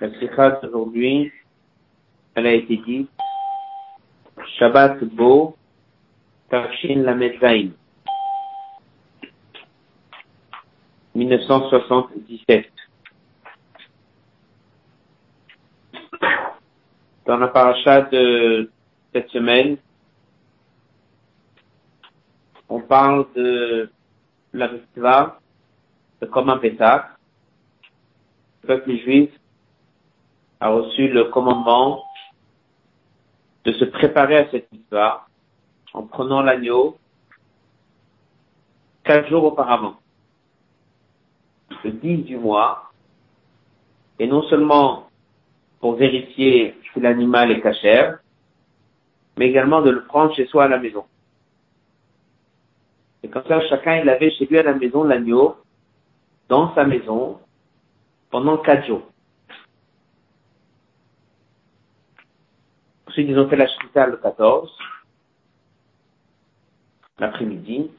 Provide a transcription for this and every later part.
La sikha d'aujourd'hui, elle a été dite Shabbat Bo, Tafshin Lamed Zain. 1977. Dans la paracha de cette semaine, on parle de la mitzvah de comment Pessah. Le peuple juif a reçu le commandement de se préparer à cette histoire en prenant l'agneau quatre jours auparavant, le 10 du mois, et non seulement pour vérifier si l'animal est cachère, mais également de le prendre chez soi à la maison. Et comme ça, chacun, il avait chez lui à la maison l'agneau, dans sa maison, pendant quatre jours. Ils ont fait la shrita le 14, l'après-midi.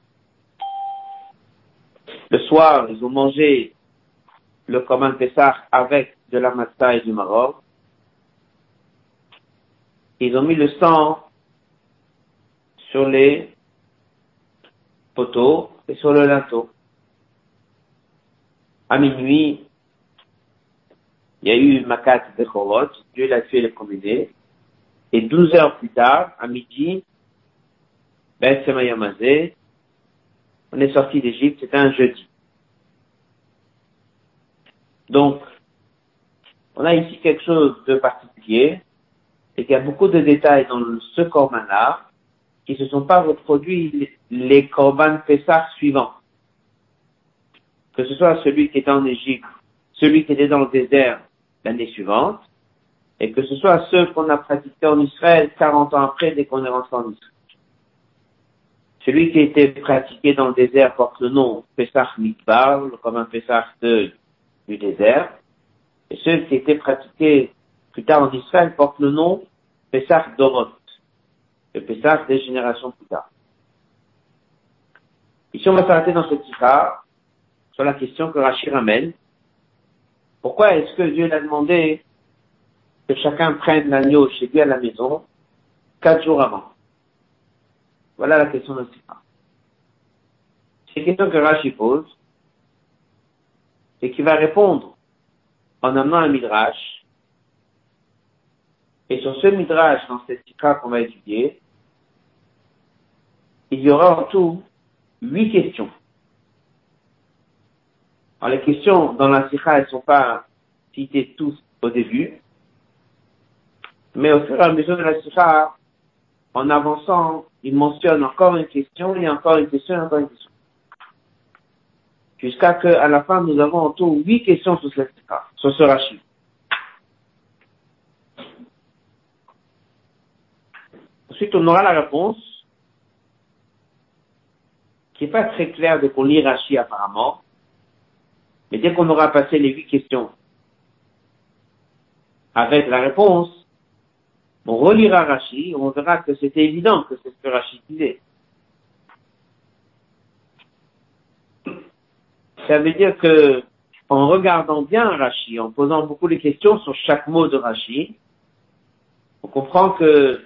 Le soir, ils ont mangé le commun Pessah avec de la matzah et du Maroc. Ils ont mis le sang sur les poteaux et sur le linteau. À minuit, il y a eu Makat Bechorot, Dieu l'a tué les premiers et 12 heures plus tard, à midi, Ben Semayamazé, on est sorti d'Égypte, c'était un jeudi. Donc, on a ici quelque chose de particulier, et qu'il y a beaucoup de détails dans ce corban-là qui ne se sont pas reproduits les corban Pessah suivants. Que ce soit celui qui était en Égypte, celui qui était dans le désert l'année suivante, et que ce soit ceux qu'on a pratiqués en Israël 40 ans après dès qu'on est rentré en Israël. Celui qui a été pratiqué dans le désert porte le nom Pesach Mikbar, comme un Pesach de, du désert, et ceux qui étaient pratiqués plus tard en Israël portent le nom Pesach Dorot, le Pesach des générations plus tard. Ici, on va s'arrêter dans ce tirage sur la question que Rachid ramène. Pourquoi est-ce que Dieu l'a demandé que chacun prenne l'agneau chez lui à la maison quatre jours avant. Voilà la question de Sifra. C'est une question que Rashi pose et qui va répondre en amenant un midrash. Et sur ce midrash, dans cette Sifra qu'on va étudier, il y aura en tout huit questions. Alors les questions dans la Sikha, elles ne sont pas citées tous au début, mais au fur et à mesure de la Sikha, en avançant, il mentionne encore une question, et encore une question, et encore une question. Jusqu'à ce qu'à la fin, nous avons en tout huit questions sur cette Sikha, sur ce rachis. Ensuite, on aura la réponse, qui n'est pas très claire dès qu'on lit Rashi apparemment, mais dès qu'on aura passé les huit questions avec la réponse, on relira Rashi, on verra que c'était évident que c'est ce que Rashi disait. Ça veut dire que, en regardant bien Rashi, en posant beaucoup de questions sur chaque mot de Rashi, on comprend que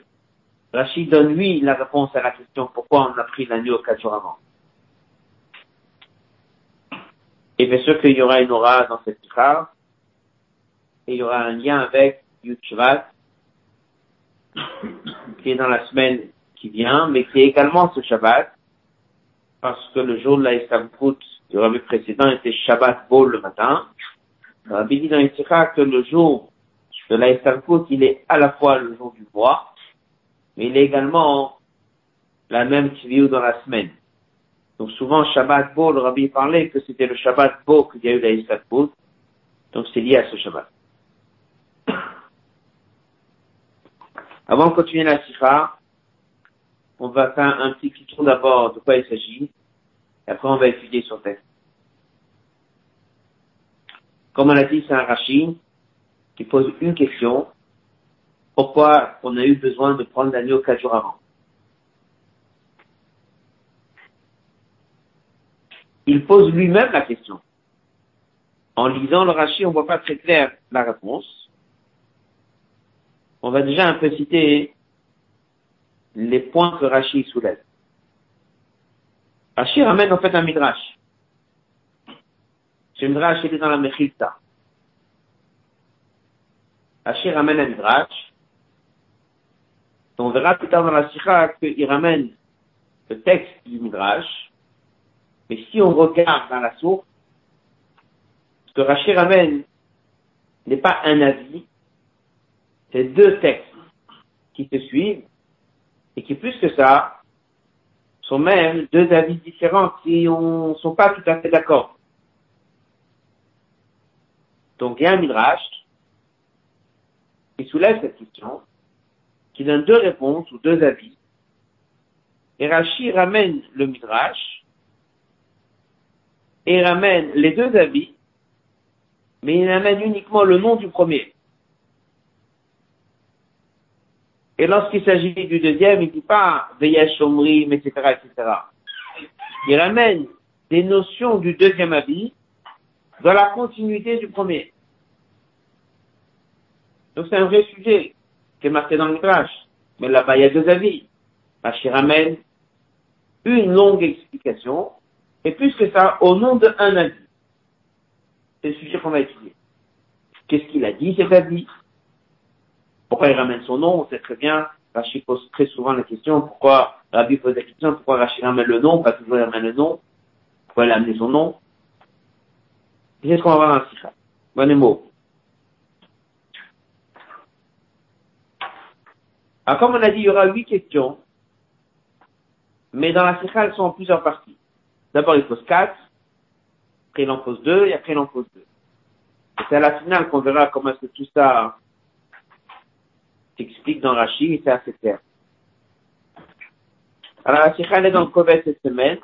Rashi donne lui la réponse à la question pourquoi on a pris l'agneau quatre jours avant. Et bien sûr qu'il y aura une aura dans cette phrase, et il y aura un lien avec Yud qui est dans la semaine qui vient, mais qui est également ce Shabbat, parce que le jour de la Istamkout du rabbi précédent était Shabbat Beau le matin. Le rabbi dit dans l'Istikha que le jour de la Istamkout, il est à la fois le jour du mois, mais il est également la même qui dans la semaine. Donc souvent, Shabbat Beau, le rabbi parlait que c'était le Shabbat Beau qu'il y a eu la Istamkout, donc c'est lié à ce Shabbat. Avant de continuer la sikha, on va faire un petit tour d'abord de quoi il s'agit, et après on va étudier son texte. Comme on l'a dit, c'est un rachid qui pose une question. Pourquoi on a eu besoin de prendre l'agneau quatre jours avant? Il pose lui-même la question. En lisant le rachid, on voit pas très clair la réponse. On va déjà un peu citer les points que Rashi soulève. Rashi ramène en fait un midrash. Ce midrash, est dans la Mechilta. Rashi ramène un midrash. On verra plus tard dans la Sikha qu'il ramène le texte du midrash. Mais si on regarde dans la source, ce que Rashi ramène n'est pas un avis, c'est deux textes qui se suivent et qui plus que ça sont même deux avis différents qui ne sont pas tout à fait d'accord. Donc il y a un midrash qui soulève cette question, qui donne deux réponses ou deux avis. Et Rashi ramène le midrash et ramène les deux avis, mais il ramène uniquement le nom du premier. Et lorsqu'il s'agit du deuxième, il ne dit pas Veyesh Omrim, etc., etc. Il ramène des notions du deuxième avis dans la continuité du premier. Donc c'est un vrai sujet qui est marqué dans le crash. Mais là-bas, il y a deux avis. Rashi ramène une longue explication, et plus que ça, au nom d'un avis. C'est le sujet qu'on va étudier. Qu'est-ce qu'il a dit, cet avis? Pourquoi il ramène son nom? On sait très bien, Rachid pose très souvent la question, pourquoi Rabbi pose la question, pourquoi Rachid ramène le nom, pas toujours il ramène le nom, pourquoi il a amené son nom? C'est ce qu'on va voir dans le Sikha? Bon mot. Alors comme on a dit, il y aura huit questions, mais dans la Sikha, elles sont en plusieurs parties. D'abord, il pose quatre, après il en pose deux, et après il en pose deux. c'est à la finale qu'on verra comment est-ce que tout ça s'explique dans Rachid et c'est assez clair. Alors, la Sikha, est dans le Kovet cette semaine.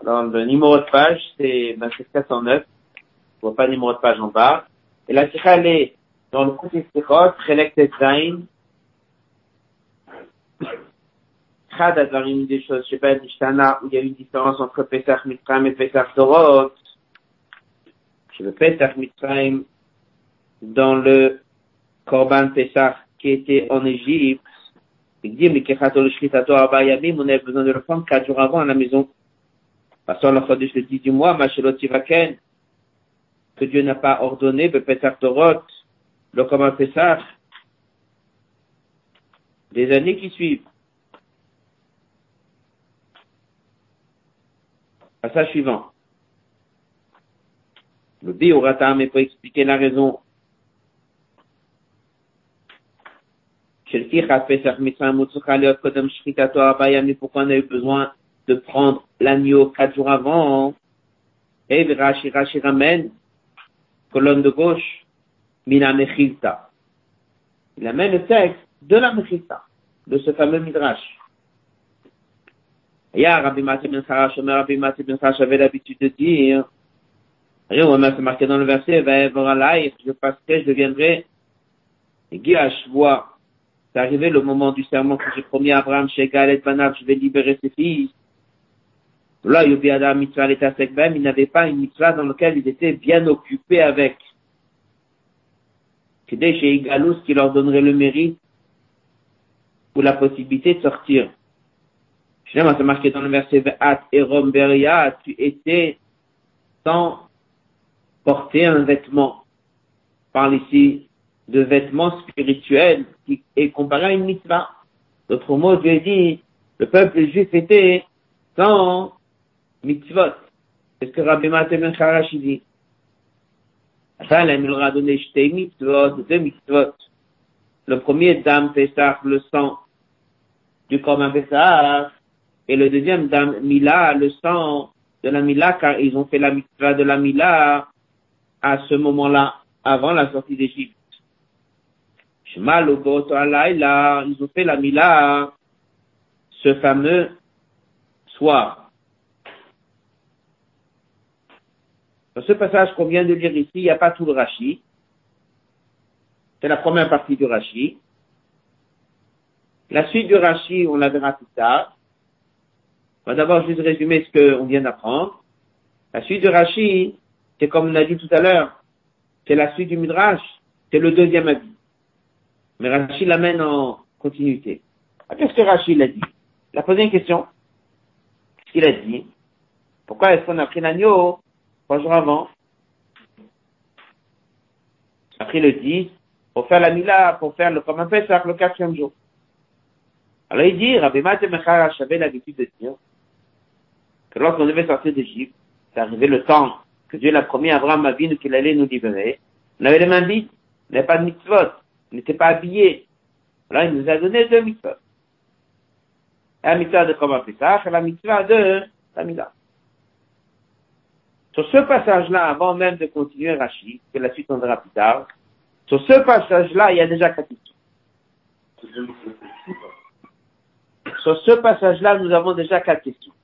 Alors, le numéro de page, c'est ben, 409. Je vois pas le numéro de page en bas. Et la Sikha, elle est dans le côté Sikhot, Chelek Tetzain. Chad a une des choses, je sais pas, où il y a une différence entre Pesach Mitzrayim et Pesach Torot Pesach Mitzrayim, dans le Korban Pesach qui était en Égypte, il dit, mais on a besoin de le prendre quatre jours avant à la maison. Passons le Chodesh le 10 du mois, Tivaken, que Dieu n'a pas ordonné, le Pesach Torot, le Korban Pesach, des années qui suivent. Passage suivant. Le Bioratam mais pour expliquer la raison. Pourquoi on a eu besoin de prendre l'agneau quatre jours avant? Et Rashi, Rashi ramène, colonne de gauche, Mina Mechilta. Il amène le texte de la Mechilta, de ce fameux Midrash. Et Rabbi Mati Ben Sarash, Rabbi Mati Ben Sarash avait l'habitude de dire, a marqué dans le verset, je passerai, je deviendrai vois. C'est arrivé le moment du serment que j'ai promis à Abraham, chez Galet Banab, je vais libérer ses fils. Là, il n'avait pas une mitzvah dans laquelle il était bien occupé avec. C'était chez Igalus qui leur donnerait le mérite ou la possibilité de sortir. Finalement, c'est marqué dans le verset tu étais sans porter un vêtement. On parle ici de vêtements spirituels qui est comparé à une mitzvah. D'autres mots, Dieu dit, le peuple juif était sans mitzvot. C'est ce que Rabbi Maté Ben dit. Ça, il leur a donné mitzvot, deux mitzvot. Le premier, Dame Pessah, le sang du Korban Pessah, et le deuxième, Dame Mila, le sang de la Mila, car ils ont fait la mitzvah de la Mila à ce moment-là, avant la sortie d'Égypte. ils ont fait la Mila ce fameux soir. Dans ce passage qu'on vient de lire ici, il n'y a pas tout le Rashi. C'est la première partie du Rashi. La suite du Rashi, on la verra plus tard. On va d'abord juste résumer ce qu'on vient d'apprendre. La suite du Rashi, c'est comme on a dit tout à l'heure, c'est la suite du Midrash, c'est le deuxième avis. Mais Rachid l'amène en continuité. Ah, qu'est-ce que Rachid a dit? Il a posé une question. Qu'est-ce qu'il a dit? Pourquoi est-ce qu'on a pris l'agneau trois jours avant? A pris le 10 pour faire la Mila, pour faire le comme un Pessah le quatrième jour. Alors il dit, Rabbi Mecharash avait l'habitude de dire que lorsqu'on devait sortir d'Égypte, c'est arrivé le temps que Dieu l'a promis à Abraham Avinu qu'il allait nous libérer. On avait les mains vides, on n'avait pas de mitzvot, on n'était pas habillés. Alors il nous a donné deux mitzvot. La mitzvah de Koma Pesach et la mitzvah de Tamila. Sur ce passage-là, avant même de continuer Rachid, que la suite on verra plus tard, sur ce passage-là, il y a déjà quatre questions. Sur ce passage-là, nous avons déjà quatre questions.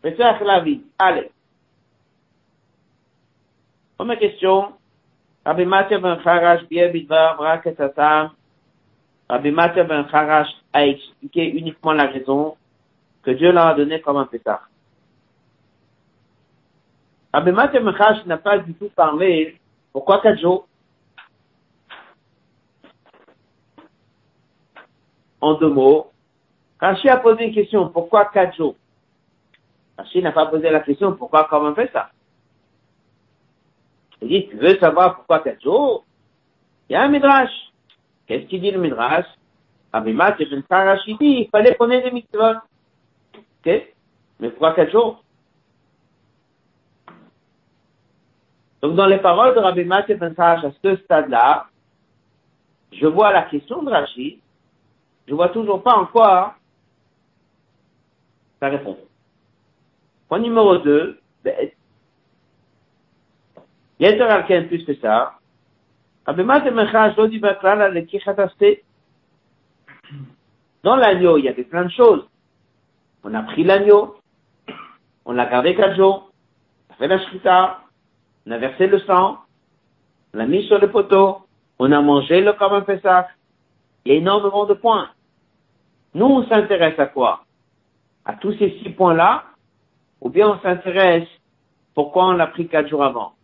Pesach la vie. Allez. Première question. Rabbi Mathieu ben Kharash, bien bidvar, brak et Rabbi Mathieu ben Kharash a expliqué uniquement la raison que Dieu leur a donné comme un pétard. Rabbi Mathieu ben Kharash n'a pas du tout parlé pourquoi quatre jours. En deux mots, Rashi a posé une question, pourquoi quatre jours n'a pas posé la question, pourquoi comme on fait ça dit, tu veux savoir pourquoi quatre jours Il y a un midrash. Qu'est-ce qu'il dit le midrash? Abimat et Rashi dit, il fallait qu'on ait des mitzvot. Ok? Mais pourquoi quatre jours Donc, dans les paroles de Rabbi Mathieu Ben à ce stade-là, je vois la question de Rashi, je vois toujours pas en quoi ça répond. Point numéro 2, ben, Yeter Alken plus que ça, Dans l'agneau, il y avait plein de choses. On a pris l'agneau, on l'a gardé quatre jours, on a fait la shrita, on a versé le sang, on l'a mis sur le poteau, on a mangé le comme un. Il y a énormément de points. Nous, on s'intéresse à quoi À tous ces six points-là Ou bien on s'intéresse pourquoi on l'a pris quatre jours avant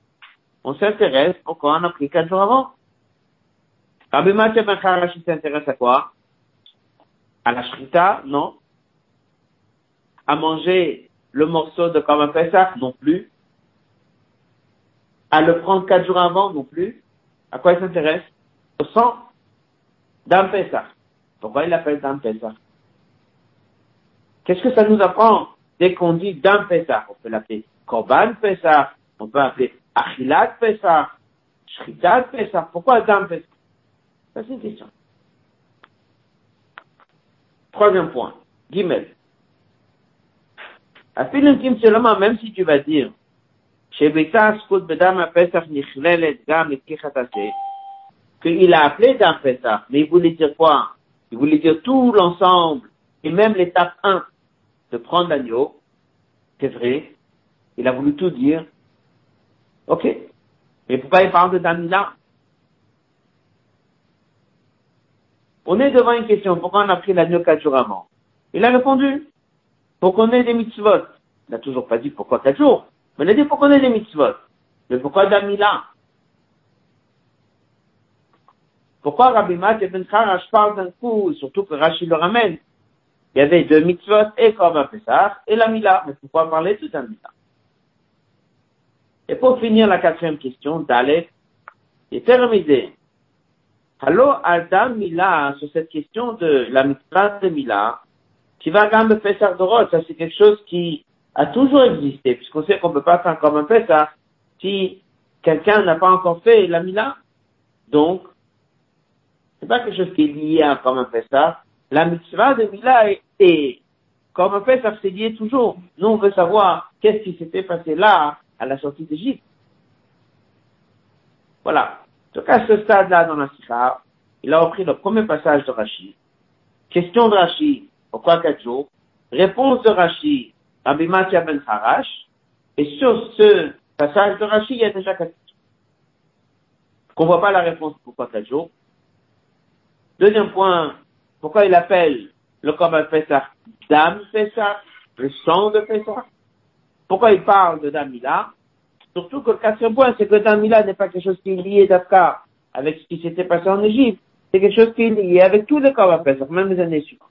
On s'intéresse pourquoi on a pris quatre jours avant Rabbi Mathieu Ben s'intéresse à quoi? À la shrita Non. À manger le morceau de un Pessah Non plus. À le prendre quatre jours avant non plus. À quoi il s'intéresse? Au sang d'un Pourquoi il l'appelle d'un Qu'est-ce que ça nous apprend? Dès qu'on dit d'un On peut l'appeler Korban Pesach, on peut l'appeler Achilat Pesach, Shritat Pesach. Pourquoi d'un Ça, c'est une question. Troisième point. Gimel. À seulement, même si tu vas dire qu'il a appelé Dam Pesach, mais il voulait dire quoi? Il voulait dire tout l'ensemble, et même l'étape 1 de prendre l'agneau, c'est vrai, il a voulu tout dire. Ok. Mais pourquoi il parle de Damila On est devant une question, pourquoi on a pris l'agneau quatre jours avant? Il a répondu, pour qu'on ait des mitzvot. Il n'a toujours pas dit pourquoi quatre jours. On a dit pourquoi on a des mitzvot. Mais pourquoi Damila Pourquoi Rabbi Mat et Ben parlent d'un coup, surtout que Rachid le ramène? Il y avait deux mitzvot et Korban Pesach et la Mila. Mais pourquoi parler de la Mila Et pour finir la quatrième question, Dalet, est terminé. Allo Adam Mila, sur cette question de la mitzvah de Mila, qui va gambe Pesach Dorot, ça c'est quelque chose qui a toujours existé, puisqu'on sait qu'on ne peut pas faire comme un ça si quelqu'un n'a pas encore fait la Mila. Donc, c'est pas quelque chose qui est lié à comme un ça La mitzvah de Mila est, comme un ça c'est lié toujours. Nous, on veut savoir qu'est-ce qui s'était passé là, à la sortie d'Égypte. Voilà. Donc, à ce stade-là dans la Sikha, il a repris le premier passage de Rachid. Question de Rachid, pourquoi quatre jours? Réponse de Rachid, Rabbi Matia ben Harash, et sur ce passage de Rashi, il y a déjà quatre qu'on voit pas la réponse pourquoi quatre jours. Deuxième point, pourquoi il appelle le Korban Pesach Dam Pesach, le sang de Pesach? Pourquoi il parle de Damila? Surtout que le quatrième point, c'est que Damila n'est pas quelque chose qui est lié d'Afka avec ce qui s'était passé en Égypte. C'est quelque chose qui est lié avec tous les corps à même les années suivantes.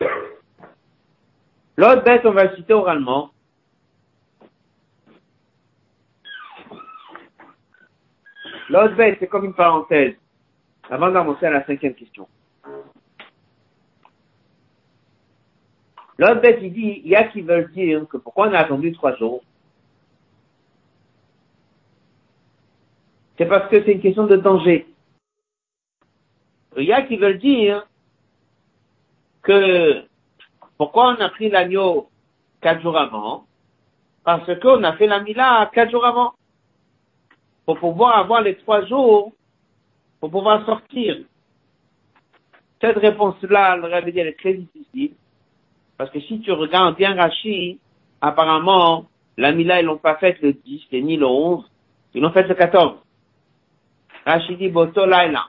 L'autre bête, on va le citer oralement. L'autre bête, c'est comme une parenthèse. Avant d'avancer à la cinquième question. L'autre il dit, il y a qui veulent dire que pourquoi on a attendu trois jours C'est parce que c'est une question de danger. Il y a qui veulent dire que pourquoi on a pris l'agneau quatre jours avant? Parce qu'on a fait la mila quatre jours avant. Pour pouvoir avoir les trois jours, pour pouvoir sortir. Cette réponse-là, le réveil, elle est très difficile. Parce que si tu regardes bien Rashi, apparemment, la Mila, ils l'ont pas faite le 10 ni le 11, ils l'ont faite le 14. Rashi dit Boto Laila.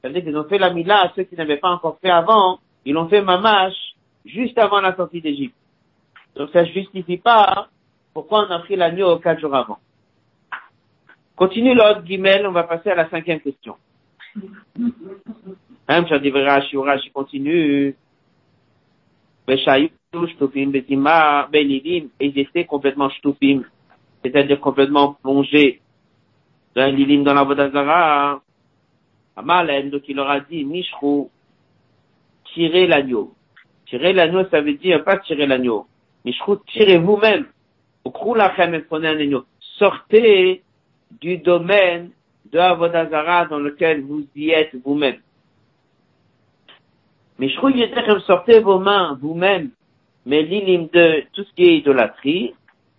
C'est-à-dire qu'ils ont fait la Mila à ceux qui n'avaient pas encore fait avant, ils l'ont fait Mamash juste avant la sortie d'Égypte. Donc ça justifie pas pourquoi on a pris l'agneau quatre jours avant. Continue l'autre guimel, on va passer à la cinquième question. Hein, Rashi continue et ils complètement shtupim, c'est-à-dire complètement plongés dans lilim dans la Vodazara. Amalem, donc il leur a dit, Mishrou, tirez l'agneau. Tirez l'agneau, ça veut dire pas tirer l'agneau. Mishrou, tirez vous-même. Sortez du domaine de Avodazara dans lequel vous y êtes vous-même. Mais je crois que sortez vos mains vous-même, mais l'inim de tout ce qui est idolâtrie,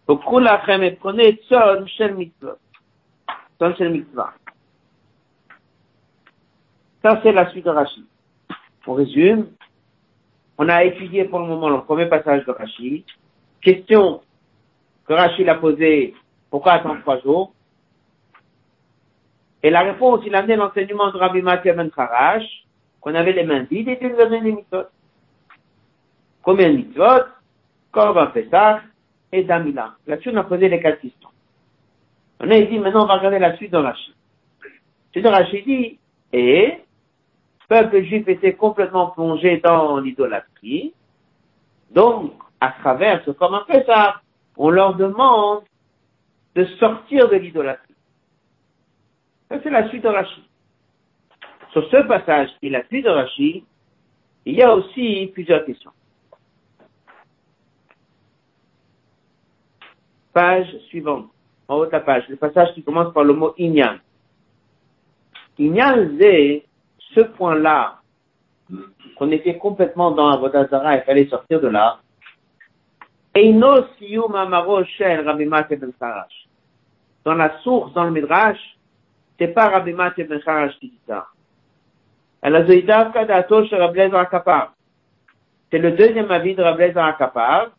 prolachem et prenez son shel mitzvah. Son shel. Ça, c'est la suite de Rachid. On résume. On a étudié pour le moment le premier passage de Rachid. Question que Rachid a posée, pourquoi attendre trois jours? Et la réponse, il a amené l'enseignement de Rabbi Mathieu Ben Kharash, qu'on avait les mains vides et tu nous as donné des mitzvot. Combien de mitzvot? Korban Pesach et Damila. Là-dessus, on a posé les quatre questions. On a dit, maintenant, on va regarder la suite de Rachid. Suite de Rachid dit, et, le peuple juif était complètement plongé dans l'idolâtrie. Donc, à travers ce Korban Pesach, on leur demande de sortir de l'idolâtrie. Ça, c'est la suite de Rachid. Sur ce passage et la suite de il y a aussi plusieurs questions. Page suivante, en haut de la page, le passage qui commence par le mot Inyan. Inyan, c'est ce point-là, qu'on était complètement dans Avodazara, il fallait sortir de là. Ben. Dans la source, dans le Midrash, c'est pas Rabbi ben Sarash qui dit ça. C'est le deuxième avis de Rabbi Akapar,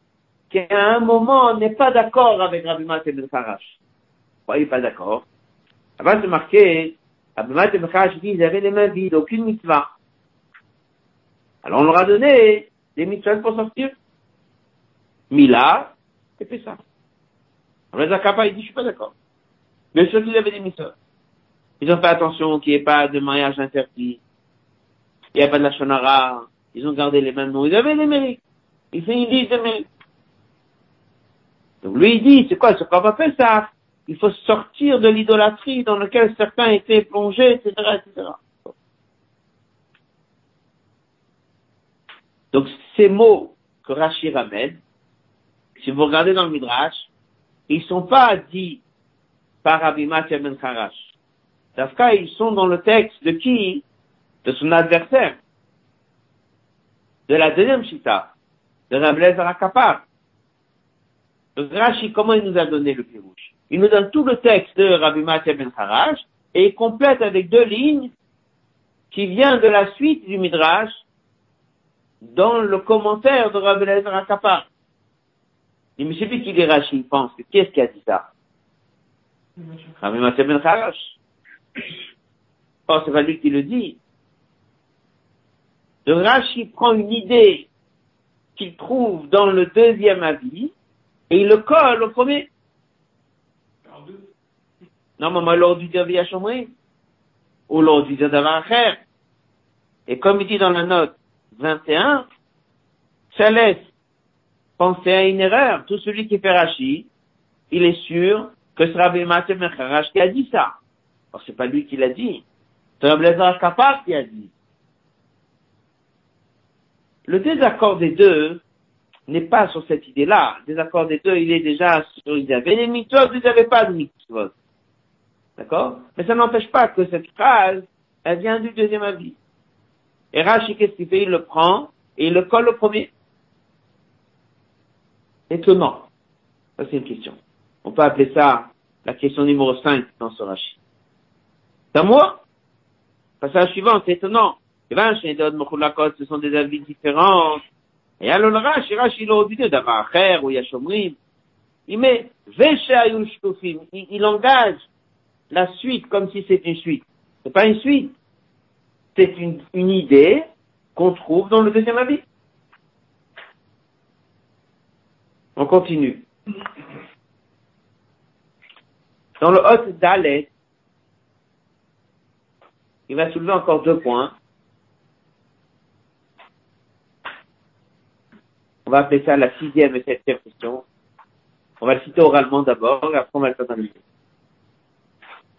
qui à un moment n'est pas d'accord avec Rabbi Mathe Ben Kharash. Pourquoi il n'est pas d'accord Avant de marquer, Rabbi Mathe Ben Kharash dit qu'ils avaient les mains vides, aucune mitzvah. Alors on leur a donné des mitzvahs pour sortir. Mila, et puis ça. Rabbi Akapar, il dit, je suis pas d'accord. Bien sûr qu'ils avaient des mitzvahs. Ils ont fait attention qu'il n'y ait pas de mariage interdit il n'y a pas de la shonara, ils ont gardé les mêmes noms, ils avaient les mérites. Il fait une liste de mérites. Donc lui, il dit, c'est quoi ce qu'on va faire ça Il faut sortir de l'idolâtrie dans laquelle certains étaient plongés, etc., etc. Donc ces mots que Rachid ramène, si vous regardez dans le Midrash, ils sont pas dits par Abimat Ben Kharash. cas, ils sont dans le texte de qui? De son adversaire, de la deuxième chita, de la blaise Rakapar. Donc Rashi, comment il nous a donné le pirouche? Il nous donne tout le texte de Rabbi Mathieu Ben et il complète avec deux lignes qui vient de la suite du Midrash dans le commentaire de Rabbi Lezer Rakapar. Il me suffit qu'il dit Rashi, il pense que qu'est-ce qui a dit ça? Rabbi Mathieu Ben Harash. Oh, c'est pas lui qui le dit. Le Rashi prend une idée qu'il trouve dans le deuxième avis et il le colle au premier. Non, mais l'ordre du via ou l'ordre du Et comme il dit dans la note 21, ça laisse penser à une erreur. Tout celui qui fait Rashi, il est sûr que ce Rabbi Mathieu Mecharash qui a dit ça. Alors c'est pas lui qui l'a dit. C'est Rabbi Kapar qui a dit. Le désaccord des deux n'est pas sur cette idée-là. Le désaccord des deux, il est déjà sur, ils avaient les mitzvot, ils n'avaient pas de mitzvot. D'accord? Mais ça n'empêche pas que cette phrase, elle vient du deuxième avis. Et Rashi, qu'est-ce qu'il fait? Il le prend et il le colle au premier. Étonnant. Ça, c'est une question. On peut appeler ça la question numéro 5 dans ce Rashi. Moi. Passage suivant, c'est étonnant. Ce sont des avis différents. Et alors le Rashi, il dû d'avoir ou Yashomrim. Il met, il, il engage la suite comme si c'était une suite. C'est pas une suite. C'est une, une idée qu'on trouve dans le deuxième avis. On continue. Dans le Hot Dalet, il va soulever encore deux points. Va appeler ça la sixième et septième question. On va le citer oralement d'abord, et après on va le analyser.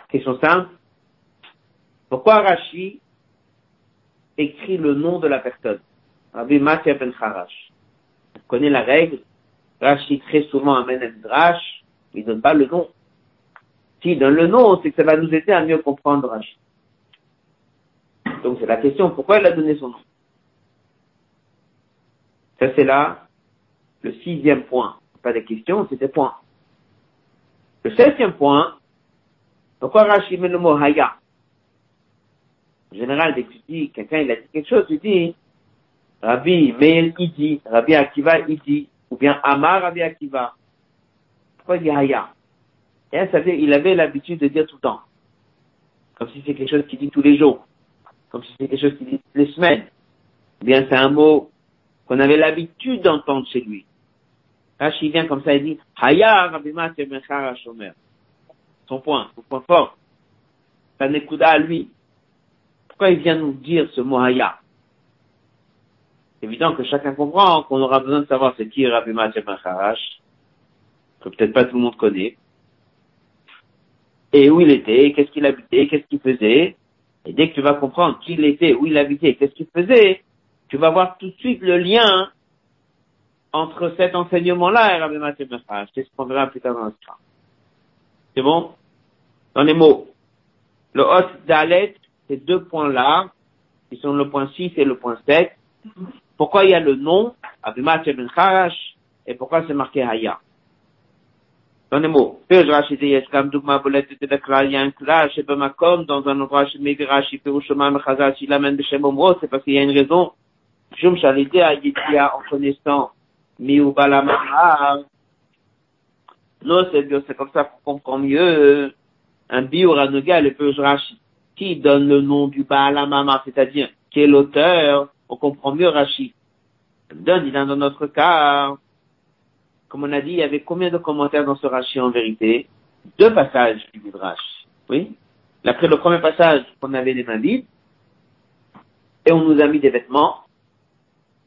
Question simple. Pourquoi Rashi écrit le nom de la personne? Rabbi Matya ben Harash. On connaît la règle. Rashi très souvent amène un drash, il donne pas le nom. S'il donne le nom, c'est que ça va nous aider à mieux comprendre Rashi. Donc c'est la question, pourquoi il a donné son nom? C'est là le sixième point. Pas de question, c'était point. Le septième point, pourquoi Rashi met le mot Haya En général, dès que tu dis, quelqu'un il a dit quelque chose, tu dis, Rabbi Meir il dit, Rabbi Akiva il dit, ou bien Amar Rabbi Akiva. Pourquoi il dit Haya? Et ça veut dire, il avait l'habitude de dire tout le temps. Comme si c'est quelque chose qu'il dit tous les jours. Comme si c'est quelque chose qu'il dit toutes les semaines. Ou bien c'est un mot qu'on avait l'habitude d'entendre chez lui. Rashi vient comme ça, il dit, Haya Rabbi Mathieu Mechara Shomer son point, son point fort. Ça n'écoute à lui. Pourquoi il vient nous dire ce mot haya? C'est évident que chacun comprend qu'on aura besoin de savoir c'est qui Rabbi Mathieu que peut-être pas tout le monde connaît, et où il était, qu'est-ce qu'il habitait, qu'est-ce qu'il faisait. Et dès que tu vas comprendre qui il était, où il habitait, qu'est-ce qu'il faisait, tu vas voir tout de suite le lien entre cet enseignement-là et Rabbi Mathieu Macharash. C'est ce qu'on verra plus tard dans le c'est bon? Dans les mots. Le hot dalet, ces deux points-là, qui sont le point 6 et le point 7. Pourquoi il y a le nom, Abimat Ben Kharash, et pourquoi c'est marqué Haya? Dans les mots. Il y a un et comme dans un endroit chez Megarashi, Perushoma Mechazal, s'il amène de Shem Omro, c'est parce qu'il y a une raison. Shum Shalidé a en connaissant Miubalamahar, non, c'est comme ça qu'on comprend mieux un bioranoga, le Rashi, qui donne le nom du Baal Mama, c'est-à-dire qui est l'auteur, on comprend mieux Rashi. Donne, il a dans notre cas, comme on a dit, il y avait combien de commentaires dans ce Rashi en vérité? Deux passages du Midrash. Oui? Après le premier passage, on avait les mains vides, et on nous a mis des vêtements.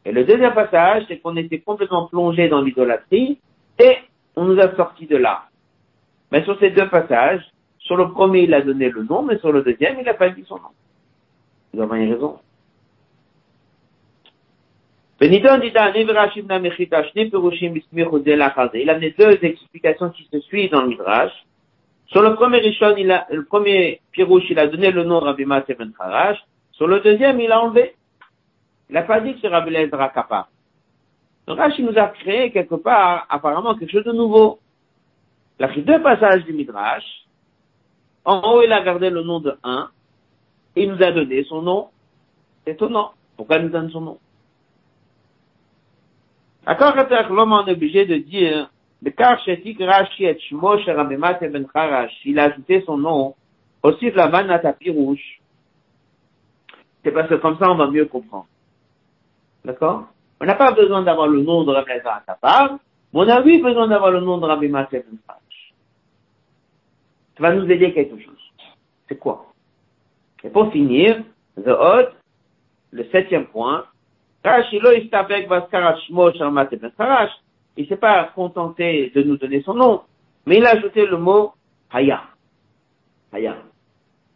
Et le deuxième passage, c'est qu'on était complètement plongé dans l'idolâtrie, et on nous a sorti de là. Mais sur ces deux passages, sur le premier, il a donné le nom, mais sur le deuxième, il n'a pas dit son nom. Il a une raison. Il a amené deux explications qui se suivent dans le Midrash. Sur le premier Rishon, il a, le premier Pirouche, il a donné le nom Rabbi Ben Kharash. Sur le deuxième, il a enlevé. Il n'a pas dit que c'est Rabbi Lezra Kappa. Rashi nous a créé quelque part apparemment quelque chose de nouveau. Il a pris deux passages du Midrash. En haut, il a gardé le nom de un. Et il nous a donné son nom. C'est étonnant. Pourquoi il nous donne son nom? D'accord, l'homme est obligé de dire, ben il a ajouté son nom, aussi la vanata pirouche. C'est parce que comme ça, on va mieux comprendre. D'accord? On n'a pas besoin d'avoir le nom de Rabbi à part. on a eu besoin d'avoir le nom de Rabbi Ben Kharash. Ça va nous aider quelque chose. C'est quoi? Et pour finir, The Odd, le septième point, ben il s'est pas contenté de nous donner son nom, mais il a ajouté le mot Haya. Haya.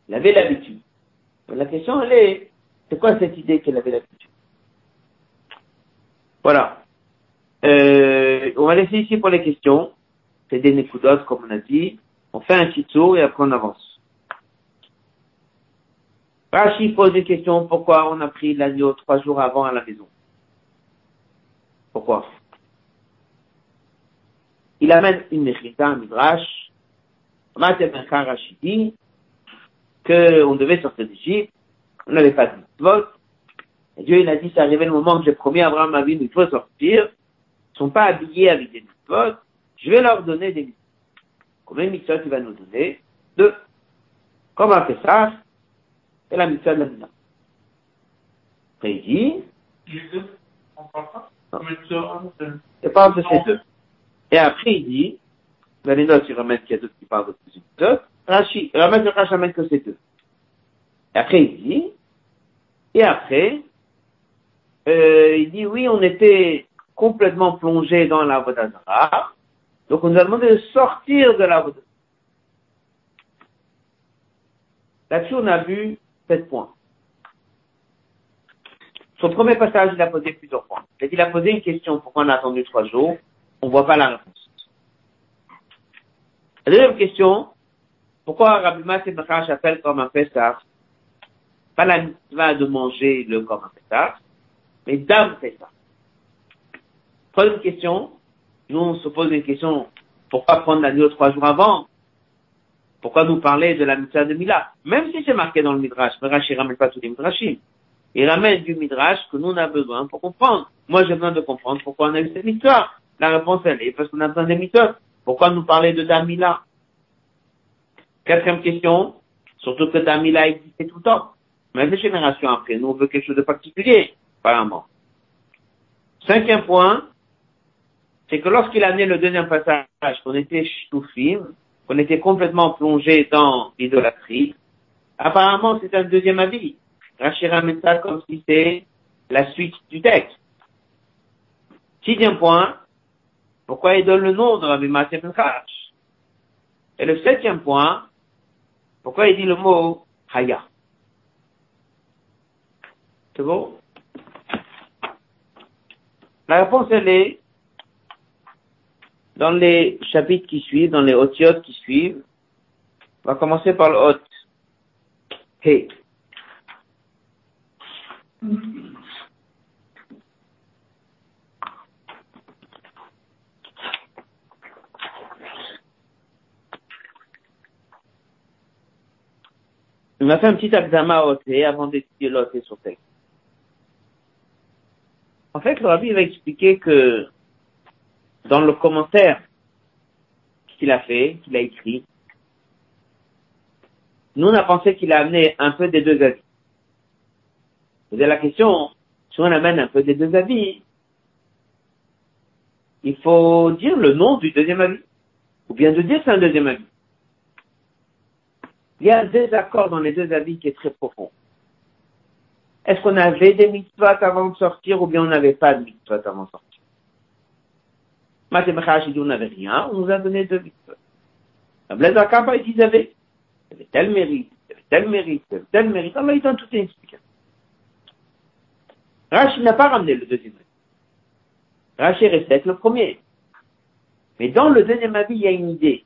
Il avait l'habitude. La question, elle est, c'est quoi cette idée qu'il avait l'habitude? Voilà. Euh, on va laisser ici pour les questions. C'est des nécoudotes, comme on a dit. On fait un petit tour et après on avance. Rachid pose une question, pourquoi on a pris l'agneau trois jours avant à la maison? Pourquoi? Il amène une mechita, un midrash, Rachid dit qu'on devait sortir d'Égypte, on n'avait pas de mitzvot, et Dieu il a dit, c'est arrivé le moment que j'ai promis à Abraham ma vie, il faut sortir, ils sont pas habillés avec des mitzvot, je vais leur donner des mitzvot. Combien de mitzvot il va nous donner? Deux. Comment on fait ça? C'est la mitzvot de la mina. Après il dit, on parle pas? C'est pas entre ces deux. Et après, il dit, dans les notes, il ramène qu'il y a d'autres qui parlent de plus de Rashi, il ramène le Rashi ramène que c'est deux. Et après, il dit, et après, euh, il dit, oui, on était complètement plongé dans la Vodazara, donc on nous a demandé de sortir de la. Là-dessus, on a vu sept points. Son premier passage, il a posé plusieurs points. Il a posé une question, pourquoi on a attendu trois jours? On ne voit pas la réponse. La deuxième question, pourquoi Rabbi Massé Bachash appelle comme un Pessah pas la mitzvah de manger le comme un Pessah, mais d'âme Pessah. Troisième question, nous on se pose une question, pourquoi prendre l'agneau trois jours avant? Pourquoi nous parler de la mitzvah de Mila? Même si c'est marqué dans le Midrash, Midrash il ramène pas tous les Midrashim. Il ramène du Midrash que nous on a besoin pour comprendre. Moi j'ai besoin de comprendre pourquoi on a eu cette histoire. La réponse, elle est parce qu'on a besoin des méthodes. Pourquoi nous parler de Damila Quatrième question, surtout que Damila existait tout le temps. Mais des générations après, nous, on veut quelque chose de particulier, apparemment. Cinquième point, c'est que lorsqu'il a né le deuxième passage, qu'on était ch'toufim, qu'on était complètement plongé dans l'idolâtrie, apparemment, c'est un deuxième avis. Rachira ça comme si c'était la suite du texte. Sixième point, pourquoi il donne le nom de Rabbi Mathieu Ben Et le septième point, pourquoi il dit le mot Haya? C'est bon? La réponse, elle est dans les chapitres qui suivent, dans les otiotes qui suivent. On va commencer par le hot. Hey. On a fait un petit examen au avant d'étudier l'autre sur texte. En fait, le rabbi va expliquer que dans le commentaire qu'il a fait, qu'il a écrit, nous on a pensé qu'il a amené un peu des deux avis. Vous avez la question, si on amène un peu des deux avis, il faut dire le nom du deuxième avis. Ou bien de dire c'est un deuxième avis. Il y a un désaccord dans les deux avis qui est très profond. Est-ce qu'on avait des mitzvot avant de sortir ou bien on n'avait pas de mitzvot avant de sortir? Mathémachach, il dit on n'avait rien, on nous a donné deux mitzvot. Blaise Akapa, il dit il y avait tel mérite, il avait tel mérite, il avait tel mérite. Alors il donne toute une explication. Rachid n'a pas ramené le deuxième avis. Rachid resté avec le premier. Mais dans le deuxième avis, il y a une idée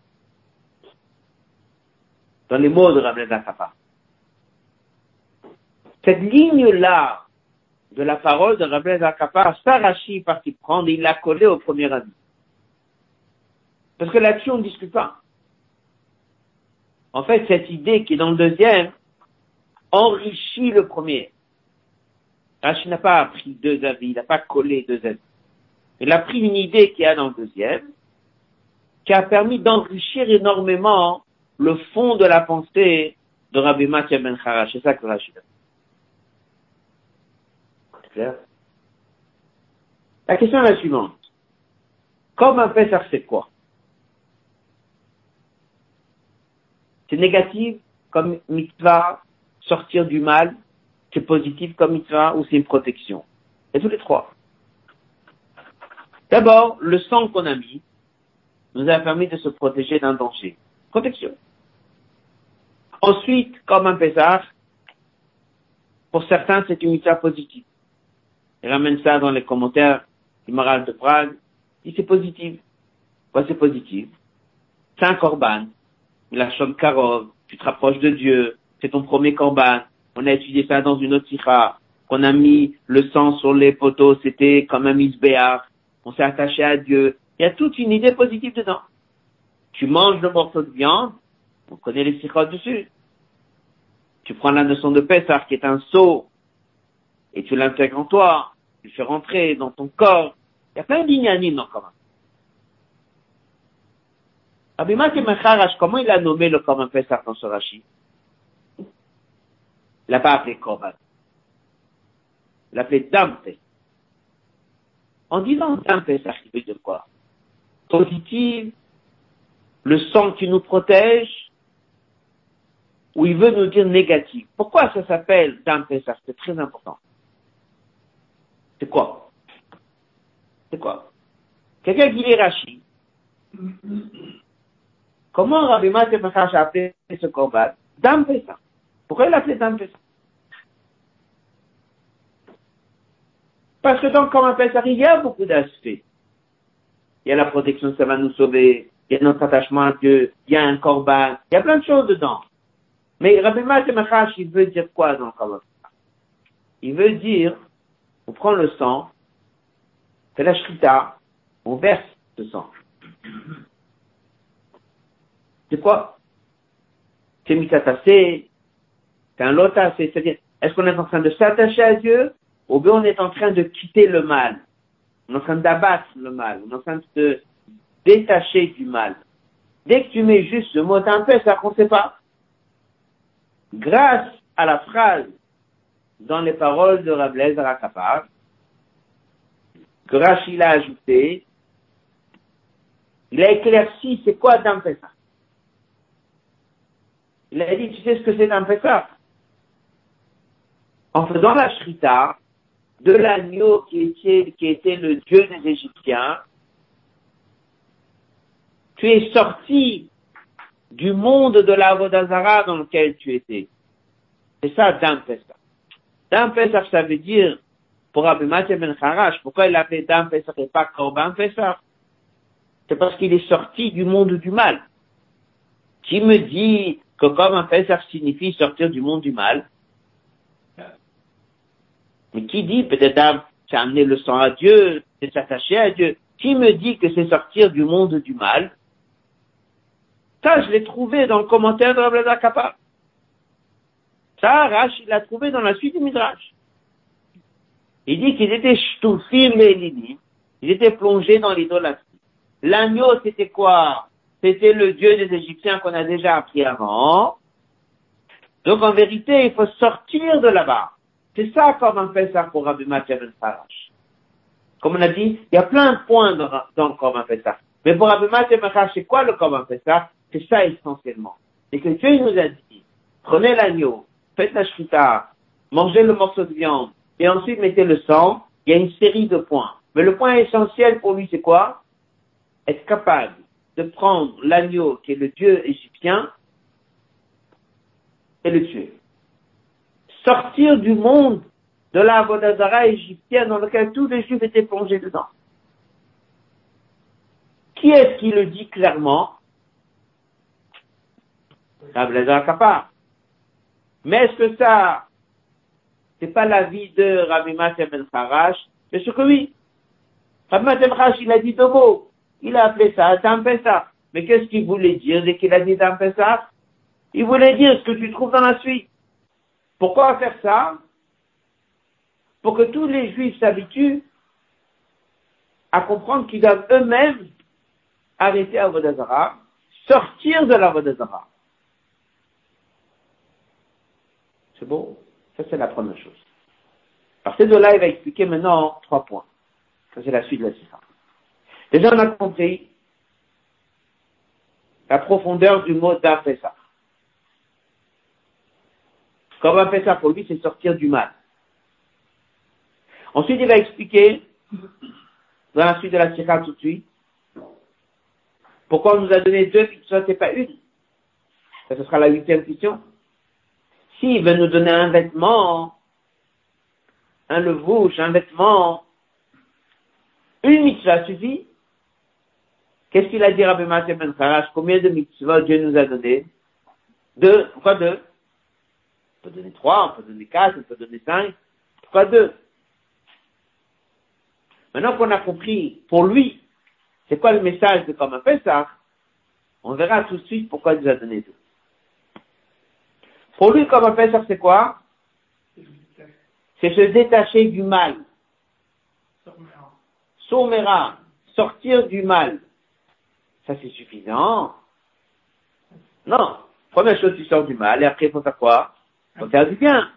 dans les mots de Rabbi Zakapa. Cette ligne-là de la parole de Rabbi Zakapa, Sarachi parti prendre, il l'a collé au premier avis. Parce que là-dessus, on ne discute pas. En fait, cette idée qui est dans le deuxième enrichit le premier. Rashi n'a pas pris deux avis, il n'a pas collé deux avis. Il a pris une idée qui a dans le deuxième, qui a permis d'enrichir énormément le fond de la pensée de Rabbi Matia ben Kharash. C'est ça que Rachid La question est la suivante. Comme un Pessah, c'est quoi C'est négatif comme mitzvah, sortir du mal, c'est positif comme mitzvah ou c'est une protection? Et tous les trois. D'abord, le sang qu'on a mis nous a permis de se protéger d'un danger. Protection. Ensuite, comme un pesar, pour certains, c'est une mitzvah positive. Il ramène ça dans les commentaires du moral de Prague. Il c'est positif. Quoi c'est positif? C'est un korban. La chambre karov. Tu te rapproches de Dieu. C'est ton premier korban. On a étudié ça dans une autre sikha. Qu'on a mis le sang sur les poteaux. C'était comme un misbéar. On s'est attaché à Dieu. Il y a toute une idée positive dedans. Tu manges le morceau de viande. On connaît les sikhas dessus. Tu prends la notion de Pessah qui est un seau et tu l'intègres en toi tu fais rentrer dans ton corps. Il y a plein d'ignanim dans le Korban. Rabbi Macharash, comment il a nommé le Korban Pessah dans ce Rashi Il l'a pas appelé Korban. Il l'a appelé Dampe. En disant Dampe, ça veut dire quoi? Positive, le sang qui nous protège, ou il veut nous dire négatif. Pourquoi ça s'appelle Dampe C'est très important. C'est quoi? C'est quoi? Quelqu'un qui lit Rashi. Comment Rabbi Mathieu a appelé ce combat? Dame ça. Pourquoi il l'a appelé Dame ça? Parce que donc, comme appelle ça, il y a beaucoup d'aspects. Il y a la protection, ça va nous sauver. Il y a notre attachement à Dieu. Il y a un corban. Il y a plein de choses dedans. Mais Rabbi Mathieu il veut dire quoi dans le combat? Il veut dire on prend le sang, c'est la shrita, on verse ce sang. C'est quoi C'est mitatase, c'est un lotase, c'est-à-dire, est-ce qu'on est en train de s'attacher à Dieu, ou bien on est en train de quitter le mal? On est en train d'abattre le mal, on est en train de se détacher du mal. Dès que tu mets juste le mot un peu, ça ne sait pas. Grâce à la phrase dans les paroles de Rabelais Rakapar, que Rachid a ajouté, il a éclairci c'est quoi Dam Il a dit, tu sais ce que c'est Dam En faisant la shrita de l'agneau qui était, le dieu des Égyptiens, tu es sorti du monde de la Vodazara dans lequel tu étais. C'est ça Dam Dam Pesach, ça veut dire, pour Rabbi Mathieu Ben Harash, pourquoi il a fait Dam Pesach et pas Korban Pesach? C'est parce qu'il est sorti du monde du mal. Qui me dit que Korban Pesach signifie sortir du monde du mal? Mais qui dit, peut-être, c'est amener le sang à Dieu, c'est s'attacher à Dieu. Qui me dit que c'est sortir du monde du mal? Ça, je l'ai trouvé dans le commentaire de Rabbi Kappa. Il l'a trouvé dans la suite du Midrash. Il dit qu'ils étaient shtoufim et Ils étaient plongés dans l'idolâtrie. L'agneau, c'était quoi? C'était le dieu des Égyptiens qu'on a déjà appris avant. Donc, en vérité, il faut sortir de là-bas. C'est ça comme on fait ça pour Rabbi Mathieu Ben. Comme on a dit, il y a plein de points dans, dans le Corban ça. Mais pour Rabbi Mathieu Ben c'est quoi le Corban ça? C'est ça essentiellement. C'est que Dieu nous a dit, prenez l'agneau, faites la shrita, mangez le morceau de viande, et ensuite mettez le sang, il y a une série de points. Mais le point essentiel pour lui, c'est quoi? Être capable de prendre l'agneau qui est le dieu égyptien et le tuer. Sortir du monde de la Vodazara égyptienne dans lequel tous les juifs étaient plongés dedans. Qui est-ce qui le dit clairement? Rabbi Kappa. Mais est-ce que ça, c'est pas l'avis de Rabbi Mathem Ben Harash Bien sûr que oui. Rabbi Mathem Harash, il a dit deux mots. Il a appelé ça Dam Mais qu'est-ce qu'il voulait dire dès qu'il a dit Dam Il voulait dire ce que tu trouves dans la suite. Pourquoi faire ça? Pour que tous les juifs s'habituent à comprendre qu'ils doivent eux-mêmes arrêter à Vodazara, sortir de la Vodazara. C'est beau Ça, c'est la première chose. Alors, ces deux-là, il va expliquer maintenant trois points. Ça, c'est la suite de la Déjà, on a compris la profondeur du mot d'Afessa. Comme ça pour lui, c'est sortir du mal. Ensuite, il va expliquer, dans la suite de la sira tout de suite, pourquoi on nous a donné deux mitzvot et pas une. Ça, ce sera la huitième question. S'il veut nous donner un vêtement, un levouche, un vêtement, une mitzvah suffit. Qu'est-ce qu'il a dit Rabbi Mathieu Ben Combien de mitzvot Dieu nous a donné? Deux. Pourquoi deux? On peut donner trois, on peut donner quatre, on peut donner cinq. Pourquoi deux? Maintenant qu'on a compris, pour lui, c'est quoi le message de comme un ça on verra tout de suite pourquoi il nous a donné deux. Pour lui, comme un ça c'est quoi? C'est se détacher du mal. Soumera, sortir du mal. Ça c'est suffisant. Non. Première chose, tu sors du mal, et après, il faut faire quoi? Faut faire du bien.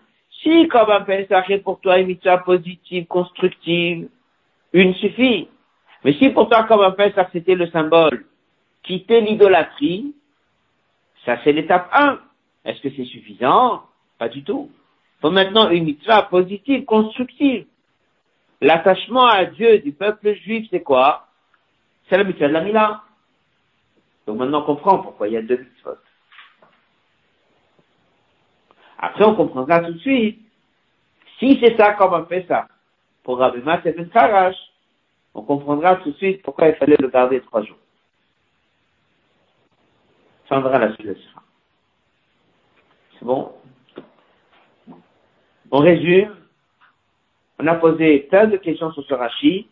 Si, comme un ça pour toi, une mitzvah positive, constructive, une suffit. Mais si pour toi, comme un c'était le symbole, quitter l'idolâtrie, ça c'est l'étape 1. Est-ce que c'est suffisant? Pas du tout. Il faut maintenant une mitzvah positive, constructive. L'attachement à Dieu du peuple juif, c'est quoi? C'est la mitzvah de la Mila. Donc maintenant on comprend pourquoi il y a deux mitzvot. Après on comprendra tout de suite. Si c'est ça comme on fait ça, pour Rabbi Ben Karash, on comprendra tout de suite pourquoi il fallait le garder trois jours. Ça, la suite Bon On résume. On a posé plein de questions sur ce rachis.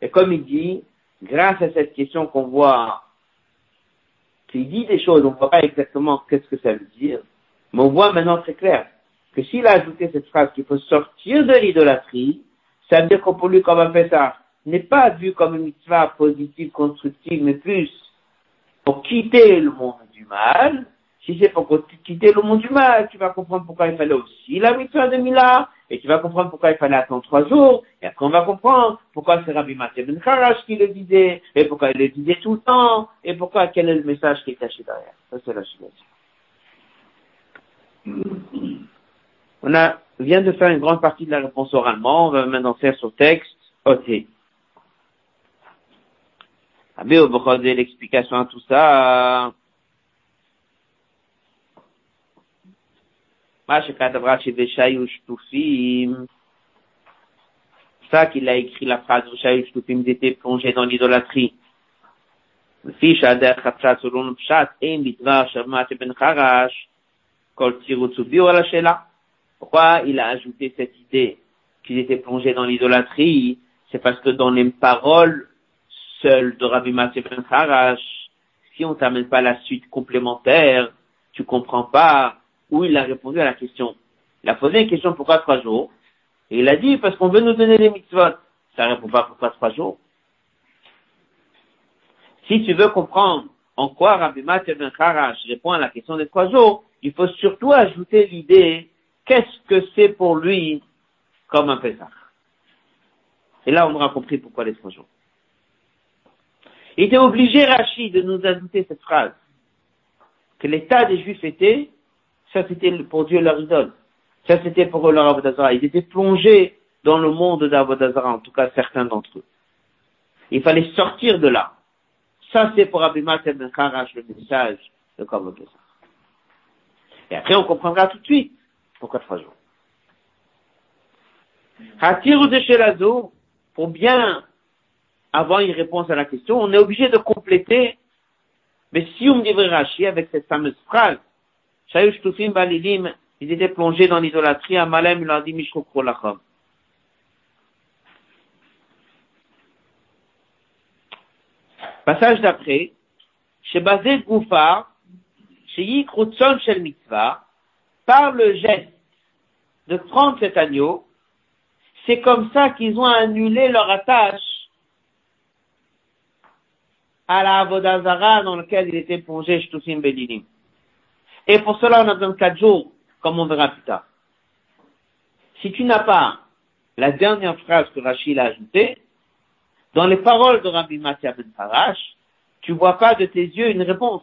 Et comme il dit, grâce à cette question qu'on voit, qu'il dit des choses, on ne voit pas exactement qu'est-ce que ça veut dire, mais on voit maintenant très clair que s'il a ajouté cette phrase qu'il faut sortir de l'idolâtrie, ça veut dire qu'on peut lui, comme un ça, n'est pas vu comme une mitzvah positive, constructive, mais plus pour quitter le monde du mal. Si c'est pour quitter le monde du mal, tu vas comprendre pourquoi il fallait aussi la mitzvah de Mila, et tu vas comprendre pourquoi il fallait attendre trois jours, et après on va comprendre pourquoi c'est Rabbi Mathieu Ben Kharash qui le disait, et pourquoi il le disait tout le temps, et pourquoi, quel est le message qui est caché derrière. Ça, c'est la situation. On a, vient de faire une grande partie de la réponse oralement, on va maintenant faire sur texte, ok. Obochod l'explication à tout ça. Ma shekatav Rashi veshayu shtufim. Ça qu'il a écrit la phrase veshayu shtufim, ils étaient plongés dans l'idolâtrie. Fish ader chapshat selon le pshat, et mitvar shavmat ben charash, kol tsirutsubio à la shela. Pourquoi il a ajouté cette idée qu'ils étaient plongés dans l'idolâtrie? C'est parce que dans les paroles seules de Rabbi Mathieu ben Harash, si on t'amène pas la suite complémentaire, tu comprends pas où il a répondu à la question. Il a posé une question pourquoi trois jours, et il a dit parce qu'on veut nous donner des mitzvot. Ça répond pas pourquoi trois jours? Si tu veux comprendre en quoi Rabbi Mathieu Ben répond à la question des trois jours, il faut surtout ajouter l'idée qu'est-ce que c'est pour lui comme un Pessah. Et là, on aura compris pourquoi les trois jours. Il était obligé, Rachid, de nous ajouter cette phrase. Que l'état des Juifs était, ça c'était pour Dieu leur idole. Ça c'était pour leur Avodazara. Ils étaient plongés dans le monde d'Avodazara, en tout cas certains d'entre eux. Il fallait sortir de là. Ça c'est pour Abimat Ben Karash, le message de Korban Et après on comprendra tout de suite pourquoi trois jours ou de Shelazo, pour bien avoir une réponse à la question, on est obligé de compléter, mais si on me dit Rashi avec cette fameuse phrase, Balilim, ils étaient plongés dans l'idolâtrie, à Malem, il leur dit Lachom. Passage d'après, chez Bazé Goufa, chez Yikrutson Shel Mitzvah, par le geste de prendre cet agneau, c'est comme ça qu'ils ont annulé leur attache à la Avodazara dans lequel il était plongé Shtusim Bedinim. Et pour cela, on a besoin de quatre jours, comme on verra plus tard. Si tu n'as pas la dernière phrase que Rachid a ajoutée, dans les paroles de Rabbi Matia Ben Farash, tu vois pas de tes yeux une réponse.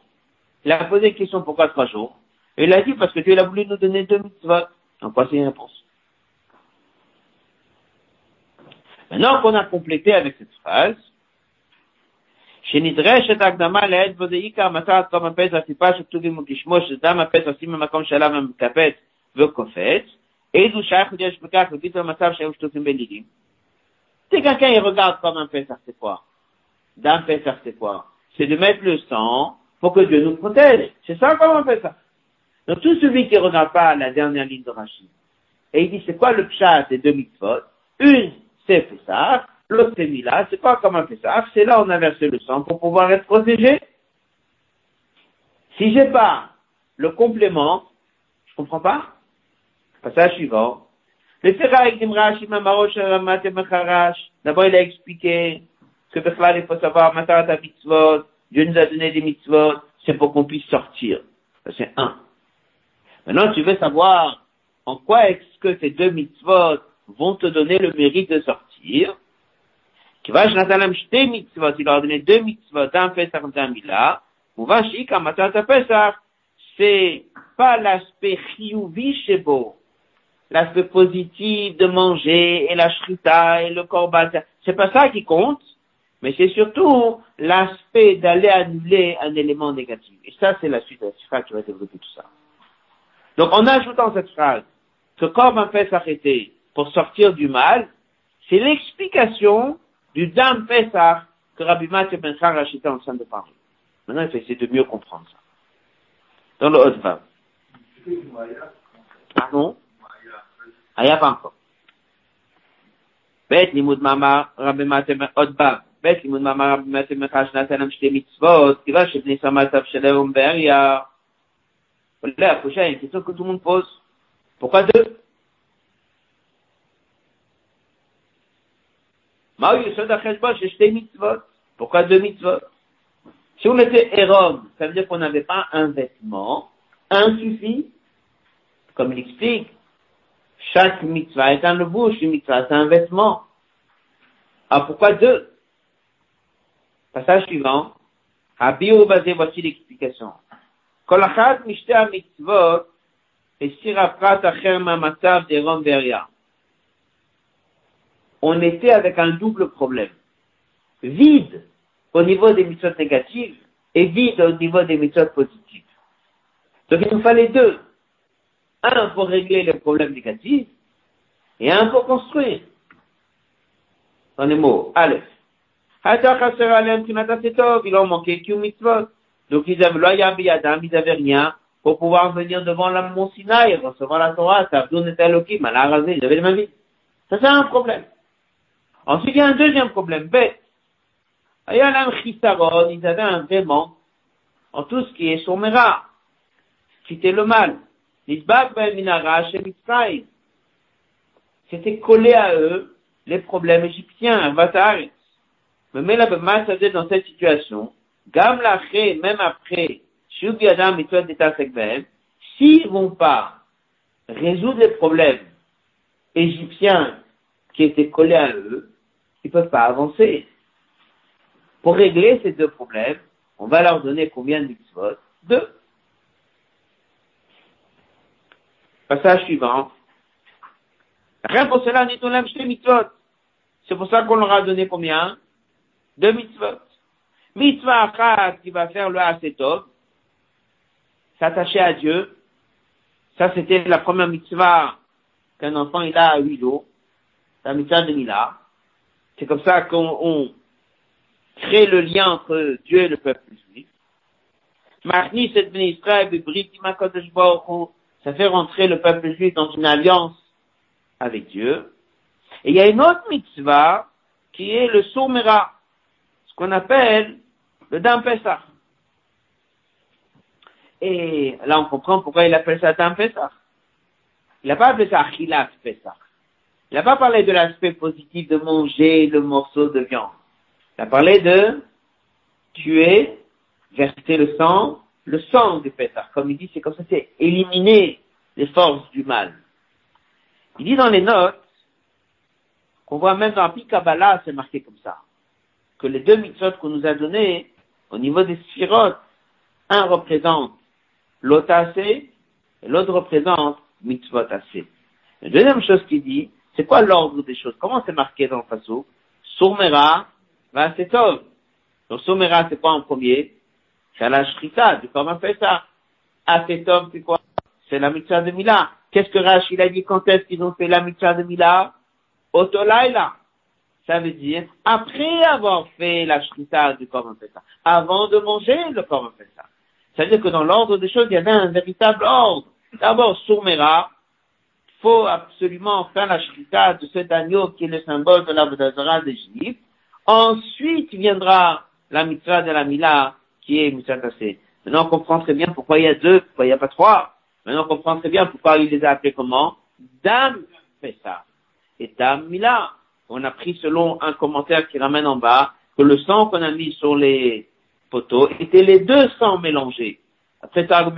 Il a posé une question pourquoi trois jours? Et il a dit parce que tu as voulu nous donner deux mitzvot. Donc voici une réponse. Maintenant qu'on a complété avec cette phrase, שנדרשת הקדמה לעת בו עיקר מטרת קום הפסח טיפה שכתובים וכשמו שדם הפסח שים במקום שעליו המקפץ וקופץ, איזו שייכות יש בכך ופתאום מצב שהיו שטופים בלילים. C'est quelqu'un il regarde comme un Pessah, c'est quoi D'un Pessah, c'est quoi C'est de mettre le sang pour que Dieu nous protège. C'est ça comme un Pessah. Donc tout celui qui ne regarde pas la dernière ligne de Rachid, et il dit c'est quoi le pshat des deux mitzvot Une, c'est Pessah, l'autre c'est Mila, c'est pas comme un Pessah, c'est là on a versé le sang pour pouvoir être protégé. Si j'ai pas le complément, je comprends pas. Passage suivant. Le D'abord, il a expliqué que il faut savoir, Matarat mitzvot, Dieu nous a donné des mitzvot, c'est pour qu'on puisse sortir. Ça, c'est un. Maintenant, tu veux savoir en quoi est-ce que ces deux mitzvot vont te donner le mérite de sortir? Il leur a donné deux mitzvot, un Pesach, un Mila. Pesach, c'est pas l'aspect chiyuvi beau, l'aspect positif de manger et la shrita et le korban. C'est pas ça qui compte, mais c'est surtout l'aspect d'aller annuler un élément négatif. Et ça, c'est la suite de la phrase qui va développer tout ça. Donc, en ajoutant cette phrase, que korban fait s'arrêter pour sortir du mal, c'est l'explication du Dam Pesach que Rabbi Mathieu Ben Charash était en train de parler. Maintenant, il faut essayer de mieux comprendre ça. Dans le Haut-Vav. Pardon? היה פעם פה. בית לימוד מאמר רבי מתן עוד בא, בית לימוד מאמר רבי מתן מחר שנתן להם שתי מצוות, כיוון שבני סמל תבשלהו באריה. Là, la prochaine une question que tout le monde pose. Pourquoi deux Pourquoi deux mitzvot? Si on était héros, ça veut dire qu'on n'avait pas un vêtement, un suffit, comme il explique, chaque mitzvah est un bouche, une mitzvah c'est un vêtement. Ah, pourquoi deux? Passage suivant. Habio basé, voici l'explication. Kolachat mishte mitzvot et siraprat acher matzav de Beria. On était avec un double problème. Vide au niveau des mitzvot négatives et vide au niveau des mitzvot positives. Donc il nous fallait deux un pour régler les problèmes négatifs et un pour construire. Dans les mots, Aleph. Il en manquait qu'une mitzvot. Donc ils avaient, ils n'avaient rien pour pouvoir venir devant la mont Sinaï et recevoir la Torah, ils avaient les mains vides. Ça c'est un problème. Ensuite, il y a un deuxième problème, bête. Chisaron, ils avaient un vrai manque en tout ce qui est somera, quitter le mal. C'était collé à eux les problèmes égyptiens, Mais même dans cette situation, Gam même après, s'ils vont pas résoudre les problèmes égyptiens qui étaient collés à eux, ils peuvent pas avancer. Pour régler ces deux problèmes, on va leur donner combien de mitzvot Deux. Passage suivant. Rien pour cela, ni l'aime chez mitzvot. C'est pour ça qu'on leur a donné combien? Deux mitzvot. Mitzvah achat qui va faire le asetov, s'attacher à Dieu. Ça, c'était la première mitzvah qu'un enfant il a à huit jours. La mitzvah de Mila. C'est comme ça qu'on crée le lien entre Dieu et le peuple juif. Cette ça fait rentrer le peuple juif dans une alliance avec Dieu. Et il y a une autre mitzvah qui est le Soumera, ce qu'on appelle le Dam Pesach. Et là, on comprend pourquoi il appelle ça Dam Pesach. Il n'a pas appelé ça Achilat Pesach. Il n'a pas parlé de l'aspect positif de manger le morceau de viande. Il a parlé de tuer, verser le sang le sang du Pessah. Comme il dit, c'est comme ça, c'est éliminer les forces du mal. Il dit dans les notes, qu'on voit même dans la Kabbalah, c'est marqué comme ça. que les deux mitzvot qu'on nous a donnés, au niveau des sphirotes, un représente l'otacé et l'autre représente mitzvot assez. La deuxième chose qu'il dit, c'est quoi l'ordre des choses? Comment c'est marqué dans le faso Sourmera va tov. Donc Sourmera, c'est quoi en premier? C'est la shrita, du fait ça. Asetov, c'est quoi? C'est la mitzvah de Mila. Qu'est-ce que Rach, il a dit? Quand est-ce qu'ils ont fait la mitzvah de Mila? Otolaila. Ça veut dire, après avoir fait la shrita du corban ça, avant de manger le corban ça. C'est-à-dire que dans l'ordre des choses, il y avait un véritable ordre. D'abord, Sourmera, faut absolument faire la shrita de cet agneau qui est le symbole de la Vodazara des Juifs. Ensuite viendra la mitzvah de la Mila qui est tassé. Maintenant on comprend très bien pourquoi il y a deux, pourquoi il n'y a pas trois. Maintenant on comprend très bien pourquoi il les a appelés comment? Dame ça. et Dame Mila. On a pris selon un commentaire qui ramène en bas que le sang qu'on a mis sur les poteaux était les deux sangs mélangés. Après Ben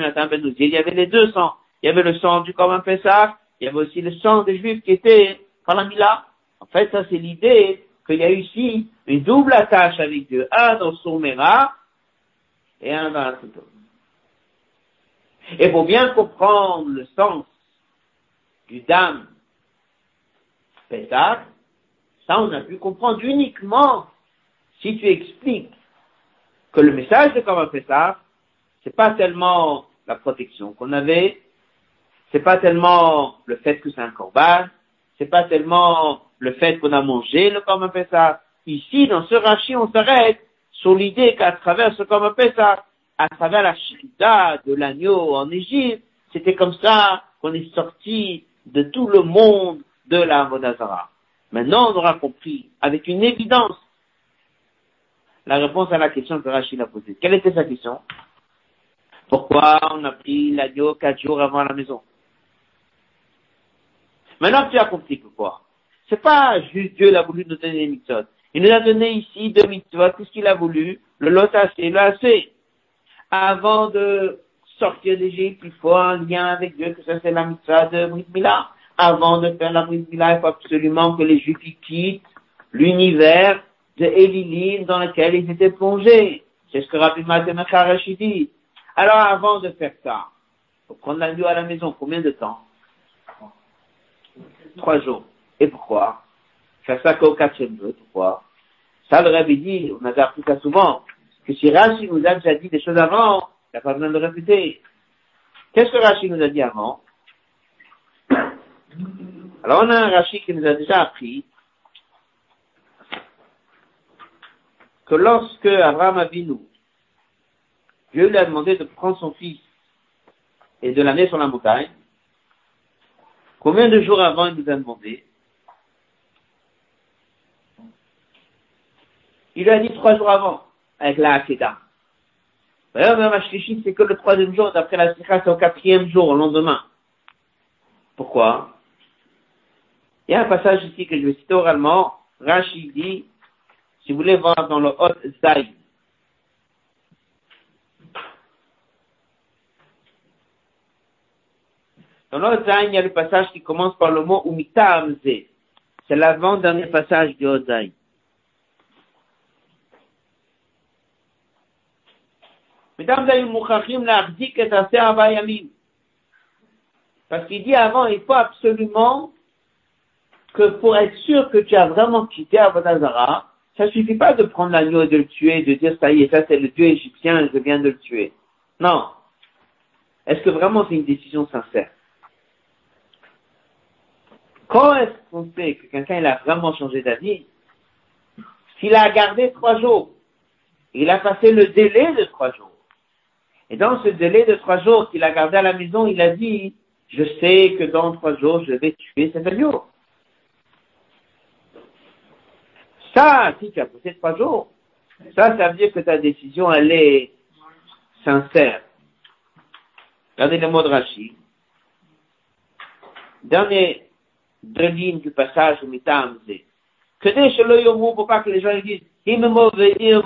il y avait les deux sangs. Il y avait le sang du Corban Pessah il y avait aussi le sang des Juifs qui était par la Mila. En fait, ça c'est l'idée qu'il y a ici une double attache avec Dieu, un dans son Mera et un dans la photo. Et pour bien comprendre le sens du dame Pessah, ça on a pu comprendre uniquement si tu expliques que le message de Korban Pessah, c'est pas tellement la protection qu'on avait, c'est pas tellement le fait que c'est un corban, c'est pas tellement le fait qu'on a mangé le corban ça. Ici, dans ce rachis, on s'arrête sur l'idée qu'à travers ce corban ça, à travers la shrita de l'agneau en Égypte, c'était comme ça qu'on est sorti de tout le monde de la Vodazara. Maintenant, on aura compris, avec une évidence, la réponse à la question que Rachid a posée. Quelle était sa question? Pourquoi on a pris l'agneau quatre jours avant la maison? Maintenant tu as compris pourquoi. C'est pas juste Dieu l'a voulu nous donner des mitzvot. Il nous a donné ici deux mitzvot. Qu'est-ce qu'il a voulu? Le lotassé, le assez. Avant de sortir d'Égypte, il faut un lien avec Dieu, que ça c'est la mitzvah de Brit Mila. Avant de faire la Brit Mila, il faut absolument que les Juifs quittent l'univers de Elilim dans lequel ils étaient plongés. C'est ce que Rabbi Matemacharashi dit. Alors avant de faire ça, il faut prendre l'agneau à la maison. Combien de temps? Trois jours. Et pourquoi? Quatrième jour. Pourquoi? Ça, le Rabbi dit, on a déjà appris ça souvent, que si Rashi nous a déjà dit des choses avant, il n'y a pas besoin de répéter. Qu'est-ce que Rashi nous a dit avant? Alors on a un Rashi qui nous a déjà appris que lorsque Abraham nous, Dieu lui a demandé de prendre son fils et de l'amener sur la montagne, Combien de jours avant il nous a demandé Il a dit trois jours avant, avec la Hakeda. C'est que le troisième jour, d'après la Sikha, c'est au quatrième jour, au lendemain. Pourquoi? Il y a un passage ici que je vais citer oralement. Rachid dit, si vous voulez voir dans le Hot Zaïd, Dans l'Ozaï, il y a le passage qui commence par le mot Umitamze. C'est l'avant-dernier passage du Ozaï. Parce qu'il dit avant, il faut absolument que pour être sûr que tu as vraiment quitté Abadazara, ça suffit pas de prendre l'agneau et de le tuer, de dire ça y est, ça c'est le dieu égyptien je viens de le tuer. Non. Est-ce que vraiment c'est une décision sincère? Quand est-ce qu'on sait que quelqu'un il a vraiment changé d'avis? S'il a gardé trois jours, il a passé le délai de trois jours. Et dans ce délai de trois jours qu'il a gardé à la maison, il a dit, je sais que dans trois jours, je vais tuer cet agneau. Ça, si tu as passé trois jours, ça, ça veut dire que ta décision, elle est sincère. Regardez le mot de Rachid. Dernier deux lignes du passage au mitam Que des le yomu pour pas que les gens disent, mauvais, il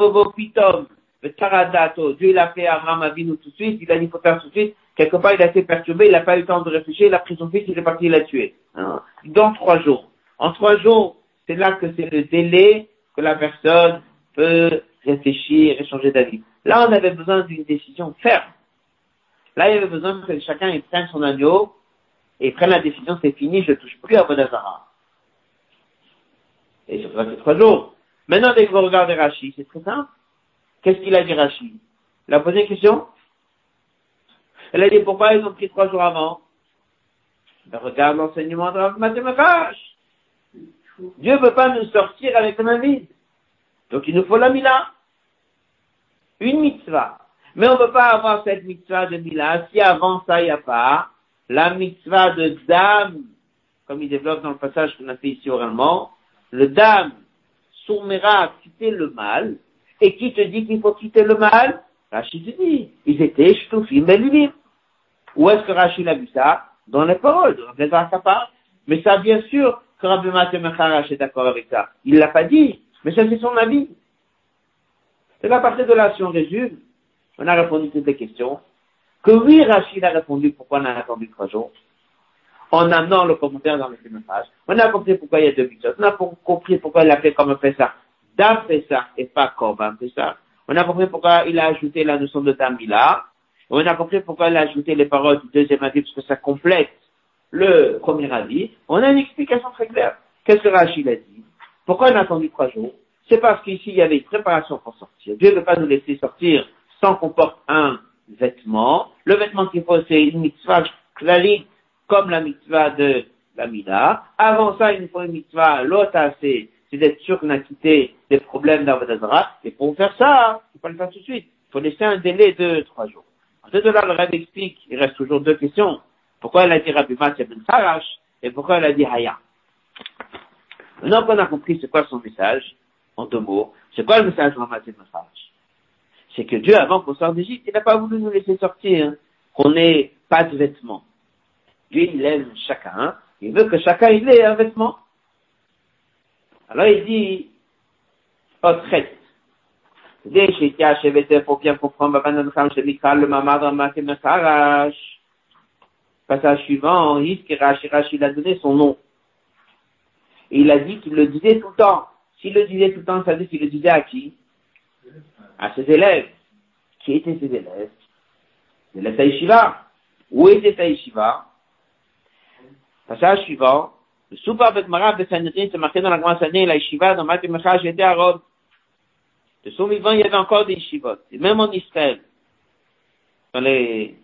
Dieu l'a fait Abraham Avinu tout de suite, il a dit, faut faire tout de suite. Quelque part, il a été perturbé, il n'a pas eu le temps de réfléchir, il a pris son fils, il est parti, il l'a tué. Dans trois jours. En trois jours, c'est là que c'est le délai que la personne peut réfléchir et changer d'avis. Là, on avait besoin d'une décision ferme. Là, il y avait besoin que chacun prenne son agneau et prenne la décision, c'est fini, je touche plus à Bodazara. Et ça fait trois jours. Maintenant, dès que vous regardez Rachid, c'est très simple. Qu'est-ce qu'il a dit Rachid? Il a posé une question Elle a dit pourquoi ils ont pris trois jours avant? Ben, Regarde l'enseignement de la. Dieu ne veut pas nous sortir avec la main vide. Donc il nous faut la mila. Une mitzvah. Mais on ne peut pas avoir cette mitzvah de mila si avant ça il n'y a pas la mitzvah de dame, comme il développe dans le passage qu'on a fait ici oralement, le dame sourmera à quitter le mal, et qui te dit qu'il faut quitter le mal? Rachid dit, ils étaient shtoufim belivim. Où est-ce que Rachid a vu ça? Dans les paroles, dans les part. Mais ça, bien sûr, que Rabbi Matemecharash est d'accord avec ça. Il l'a pas dit, mais ça c'est son avis. C'est à partir de là, si on résume, on a répondu à toutes les questions, que oui, Rachid a répondu pourquoi on a attendu trois jours, en amenant le commentaire dans le message. On a compris pourquoi il y a deux buts. On a compris pourquoi il a fait comme ça. Dam ça et pas Korban ça. On a compris pourquoi il a ajouté la notion de Tamila. On a compris pourquoi il a ajouté les paroles du deuxième avis, parce que ça complète le premier avis. On a une explication très claire. Qu'est-ce que Rachid a dit? Pourquoi on a attendu trois jours? C'est parce qu'ici, il y avait une préparation pour sortir. Dieu ne veut pas nous laisser sortir sans qu'on porte un vêtement. Le vêtement qu'il faut, c'est une mitzvah clarique comme la mitzvah de la Mida. Avant ça, il faut une mitzvah, l'autre, c'est, d'être sûr qu'on a quitté des problèmes d'Avodazara. Et pour faire ça, il faut le faire tout de suite. Il faut laisser un délai de trois jours. Ensuite de là, le rêve explique, il reste toujours deux questions. Pourquoi elle a dit Rabbi Matzah ben Sarash et pourquoi elle a dit Haya? Maintenant qu'on a compris c'est quoi son message, en deux mots, c'est quoi le message de Rabbi ben Sarash? C'est que Dieu, avant qu'on sorte d'Égypte, il n'a pas voulu nous laisser sortir, qu'on n'ait pas de vêtements. Dieu, il aime chacun. Il veut que chacun il ait un vêtement. Alors il dit, oh, traite. pour bien comprendre, le Passage suivant, il a donné son nom. Et il a dit qu'il le disait tout le temps. S'il le disait tout le temps, ça veut dire qu'il le disait à qui? À ses élèves. Qui étaient ses élèves Les Taïshiva. Où était Taïshiva? Passage suivant, le Soupar Betmara Bessanidrin, c'est marqué dans la Grande Sanée, la Yeshiva, dans Maté Mechaj, j'étais à Rome. De son vivant, il y avait encore des Yeshivot. Et même en Israël, dans les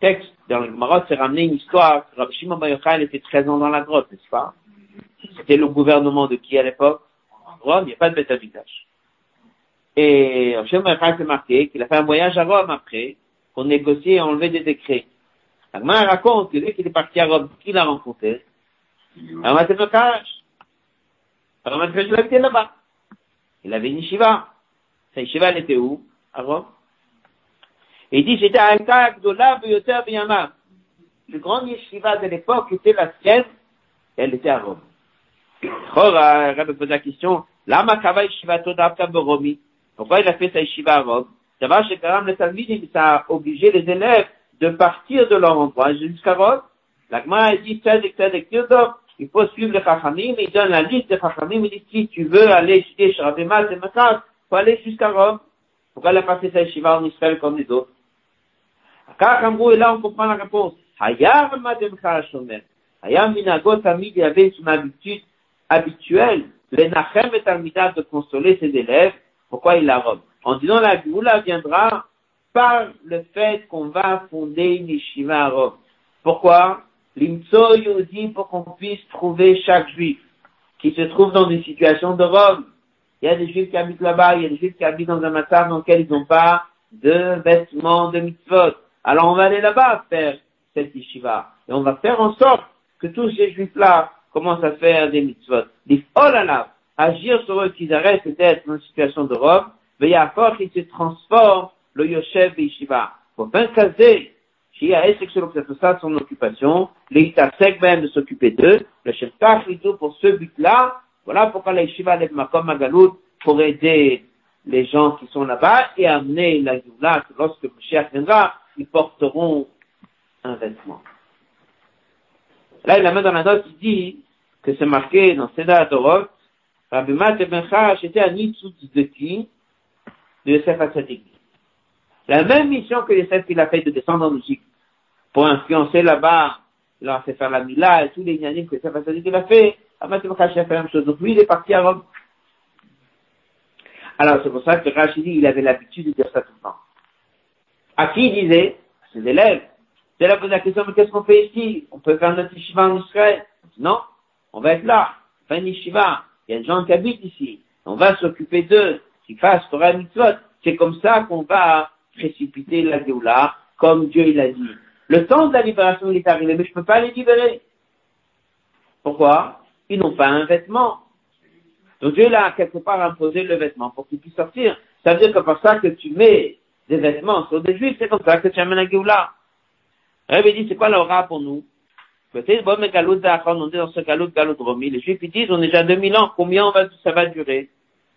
textes, dans le Maroc, c'est ramené une histoire Rabbi Shimon Bar était 13 ans dans la grotte, n'est-ce pas? C'était le gouvernement de qui à l'époque? Rome, il n'y a pas de Beth Et Bar s'est marqué qu'il a fait un voyage à Rome après, pour négocier et enlever des décrets. Agma raconte que lui qui est parti à Rome, qui l'a rencontré? Ramat Kash. Ramat il habitait là-bas. Il avait une yeshiva. Sa yeshiva, elle était où? À Rome. Et il dit, c'était un cas Gdola Beyoter Biyama. Le grand yeshiva de l'époque était la sienne, elle était à Rome. Chora, Rabbi pose la question, Lama Kava Yeshiva Todavka Boromi? Pourquoi il a fait sa yeshiva à Rome? Ça va chez Karam le Talmidim, ça a obligé les élèves de partir de leur endroit jusqu'à Rome. L'Agma a dit, il faut suivre les Chachamim, il donne la liste des Chachamim, il dit, si tu veux aller chez et Makas, il faut aller jusqu'à Rome. Pourquoi elle a passé sa yeshiva en Israël comme les autres? et là on comprend la réponse. Hayar Madem Shomer. Hayar Minagot Tamid, il avait son habitude habituelle, le Nachem et Talmidad de consoler ses élèves. Pourquoi il la Rome? En disant la Géoula viendra par le fait qu'on va fonder une yeshiva à Rome. Pourquoi L'imtso dit pour qu'on puisse trouver chaque juif qui se trouve dans une situation de Rome. Il y a des juifs qui habitent là-bas, il y a des juifs qui habitent dans un massacre dans lequel ils n'ont pas de vêtements de mitzvot. Alors on va aller là-bas faire cette yeshiva. Et on va faire en sorte que tous ces juifs-là commencent à faire des mitzvot. Oh agir sur eux qu'ils arrêtent d'être dans une situation de Rome, mais il qu'ils se transforment le Yoshev Yeshiva. Pour bien caser, qui a c'est ça son occupation, l'Itasek même de s'occuper d'eux, le chef tout pour ce but-là, voilà pourquoi la Yeshiva lève Makom Magaloud pour aider les gens qui sont là-bas et amener la Géoula, que lorsque Moshiach viendra, ils porteront un vêtement. Là, il met dans la note, il dit que c'est marqué dans Seda Torot Rabbi Mat Ben Chash était un Nitzut de Yosef Hatzadik. La même mission que Yosef il a fait de descendre en Égypte pour influencer là-bas, fait faire la Mila et tous les Yanim que Yosef Hatzadik il a fait. Rabbi Ben Chash a fait la même chose. Donc lui, il est parti à Rome. Alors c'est pour ça que Rachidi, il avait l'habitude de dire ça tout le temps. À qui il disait? À ses élèves. C'est là posé la question, mais qu'est-ce qu'on fait ici? On peut faire notre yeshiva en Israël Non, on va être là, faire une yeshiva. Il y a des gens qui habitent ici. On va s'occuper d'eux, qu'ils fassent Torah Mitzvot. C'est comme ça qu'on va précipiter la Géoula, comme Dieu il a dit. Le temps de la libération est arrivé, mais je ne peux pas les libérer. Pourquoi? Ils n'ont pas un vêtement. Donc Dieu a quelque part imposé le vêtement pour qu'ils puissent sortir. Ça veut dire que par ça que tu mets des vêtements sur des juifs, c'est comme ça que tu amènes la Géoula. Rabbi dit, c'est quoi l'aura pour nous? Peut-être, bon, mais Galout on est dans ce Galout, Galout Romi. Les Juifs, ils disent, on est déjà 2000 ans, combien on va, ça va durer?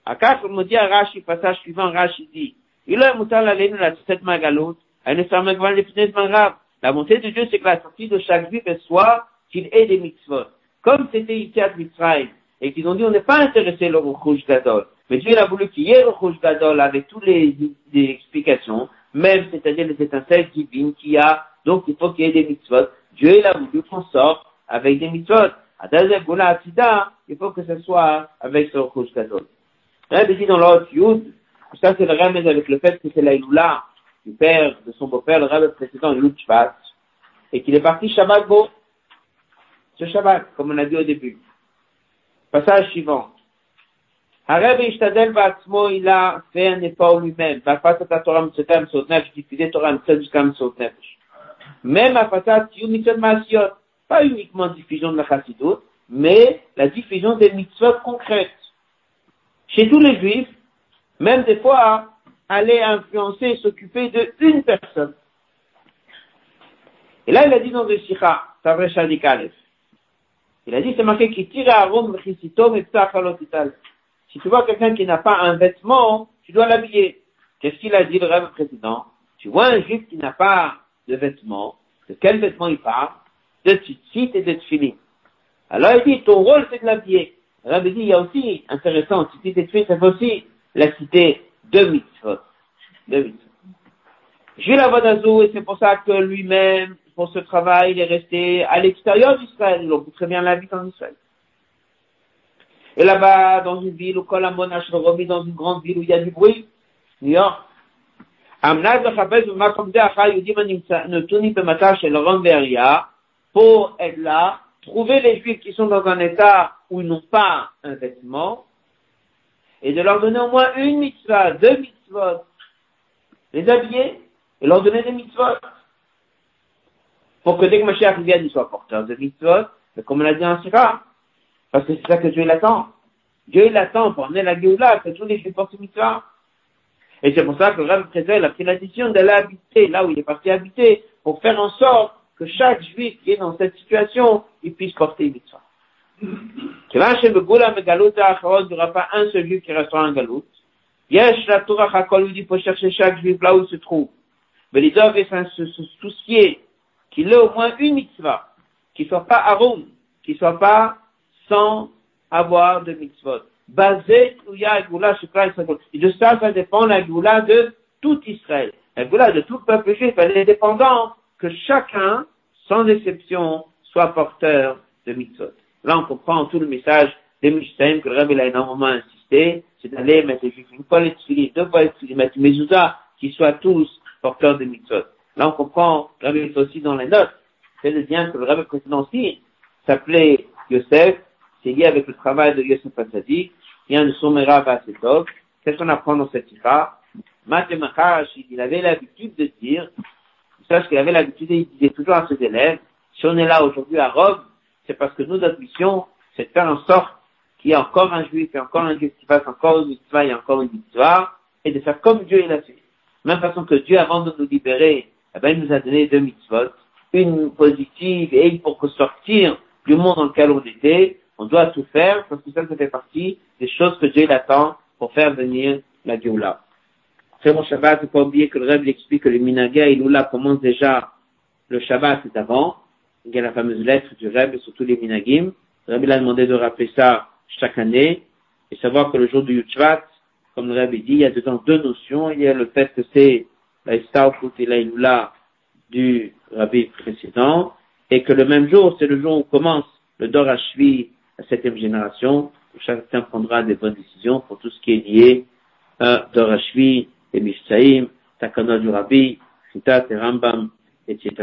Akar, on me dit à Rashi, passage suivant, Rashi dit, il a moutar la laine, la tête ma Galout, elle ne. La montée de Dieu, c'est que la sortie de chaque Juif soit qu'il ait des mitzvot. Comme c'était ici à Mitzrayim, et qu'ils ont dit, on n'est pas intéressé le Rouge Gadol. Mais Dieu a voulu qu'il y ait le Rouge Gadol avec toutes les, les explications, même, c'est-à-dire les étincelles divines qu'il y a donc, il faut qu'il y ait des mitzvot. Dieu, il a voulu qu'on sorte avec des mitzvot. Il faut que ce soit avec ce Rosh Gadol. Rabbi dit dans l'autre Yud, ça c'est le remède avec le fait que c'est l'Aïloula du père, de son beau-père, le rabbi précédent, Yud Shvat, et qu'il est parti Shabbat Bo. Ce Shabbat, comme on a dit au début. Passage suivant. Hareb Ishtadel Batzmo, il a fait un effort lui-même. Bafat Torah Mitzvotam Sotnef, diffusé Torah Mitzvotam jusqu'à Sotnef. Même à Fatat Masiot, pas uniquement diffusion de la Chassidut, mais la diffusion des mitzvot concrètes. Chez tous les juifs, même des fois, aller influencer et s'occuper de une personne. Et là, il a dit dans le Sikha, Tavre Shadik Il a dit, c'est marqué qui tire à Rome, Si tu vois quelqu'un qui n'a pas un vêtement, tu dois l'habiller. Qu'est-ce qu'il a dit le rêve président? Tu vois un juif qui n'a pas de vêtements. De quel vêtement il parle De tzitzit et de tfilin. Alors il dit, ton rôle c'est de l'habiller. Il dit, il y a aussi, intéressant, tzitzit et tfilin, ça fait aussi la cité de mitzvot. De mitzvot. J'ai la Vodazou et c'est pour ça que lui-même, pour ce travail, il est resté à l'extérieur d'Israël. Peut très bien la vie en Israël. Et là-bas, dans une ville où Kolamon Ashromi, dans une grande ville où il y a du bruit, New York, pour être là, trouver les juifs qui sont dans un état où ils n'ont pas un vêtement, et de leur donner au moins une mitzvah, deux mitzvot, les habiller et leur donner des mitzvot. Pour que dès que Mashiach vienne, ils soient porteurs de mitzvot, comme on l'a dit en parce que c'est ça que Dieu l'attend. Dieu l'attend pour amener la Géoula, que tous les juifs portent mitzvah. Et c'est pour ça que le Rav Prézel a pris la décision d'aller habiter là où il est parti habiter pour faire en sorte que chaque juif qui est dans cette situation, il puisse porter une mitzvah. Il n'y aura pas un seul juif qui restera en galout. Yesh la Torah Hakol dit pour chercher chaque juif là où il se trouve. Mais les hommes se, se soucier qu'il ait au moins une mitzvah, qui soit pas arum, qui soit pas sans avoir de mitzvot basé Et de ça, ça dépend la de tout Israël. La de tout peuple juif, elle est dépendante que chacun, sans exception, soit porteur de mitzvot. Là, on comprend tout le message des Mishtaim que le Rabbi a énormément insisté, c'est d'aller mettre une fois les tfilis, deux fois les tfilis, mettre les mezuzah, qui soient tous porteurs de mitzvot. Là, on comprend, le Rabbi est aussi dans les notes, c'est le lien que le Rabbi précédent s'appelait Yosef, c'est lié avec le travail de Yosef Hatzadik, Qu'est-ce qu'on apprend dans cette ira Matemachar, il avait l'habitude de dire, ce qu'il avait l'habitude, il disait toujours à ses élèves, si on est là aujourd'hui à Rome, c'est parce que nous, notre mission, c'est de faire en sorte qu'il y ait encore un juif et encore un juif qui fasse encore une histoire et encore une histoire, et de faire comme Dieu l'a fait. Même façon que Dieu, avant de nous libérer, eh ben, il nous a donné deux mitzvot, une positive et une pour sortir du monde dans lequel on était, on doit tout faire parce que ça, ça fait partie des choses que Dieu attend pour faire venir la Géoula. Très bon Shabbat, il faut pas oublier que le Rebbe explique que le Minaga et l'Oula commencent déjà le Shabbat, c'est avant. Il y a la fameuse lettre du Rebbe sur tous les Minagim. Le Rebbe a demandé de rappeler ça chaque année. et savoir que le jour du Yutchvat, comme le Rabbi dit, il y a dedans deux notions. Il y a le fait que c'est la Istalkut et la du Rabbi précédent, et que le même jour, c'est le jour où commence le Dor Hashvi, septième génération, où chacun prendra des bonnes décisions pour tout ce qui est lié à Dor Hashvi, et Mishtaim, Takana du Rabbi, Rambam, etc.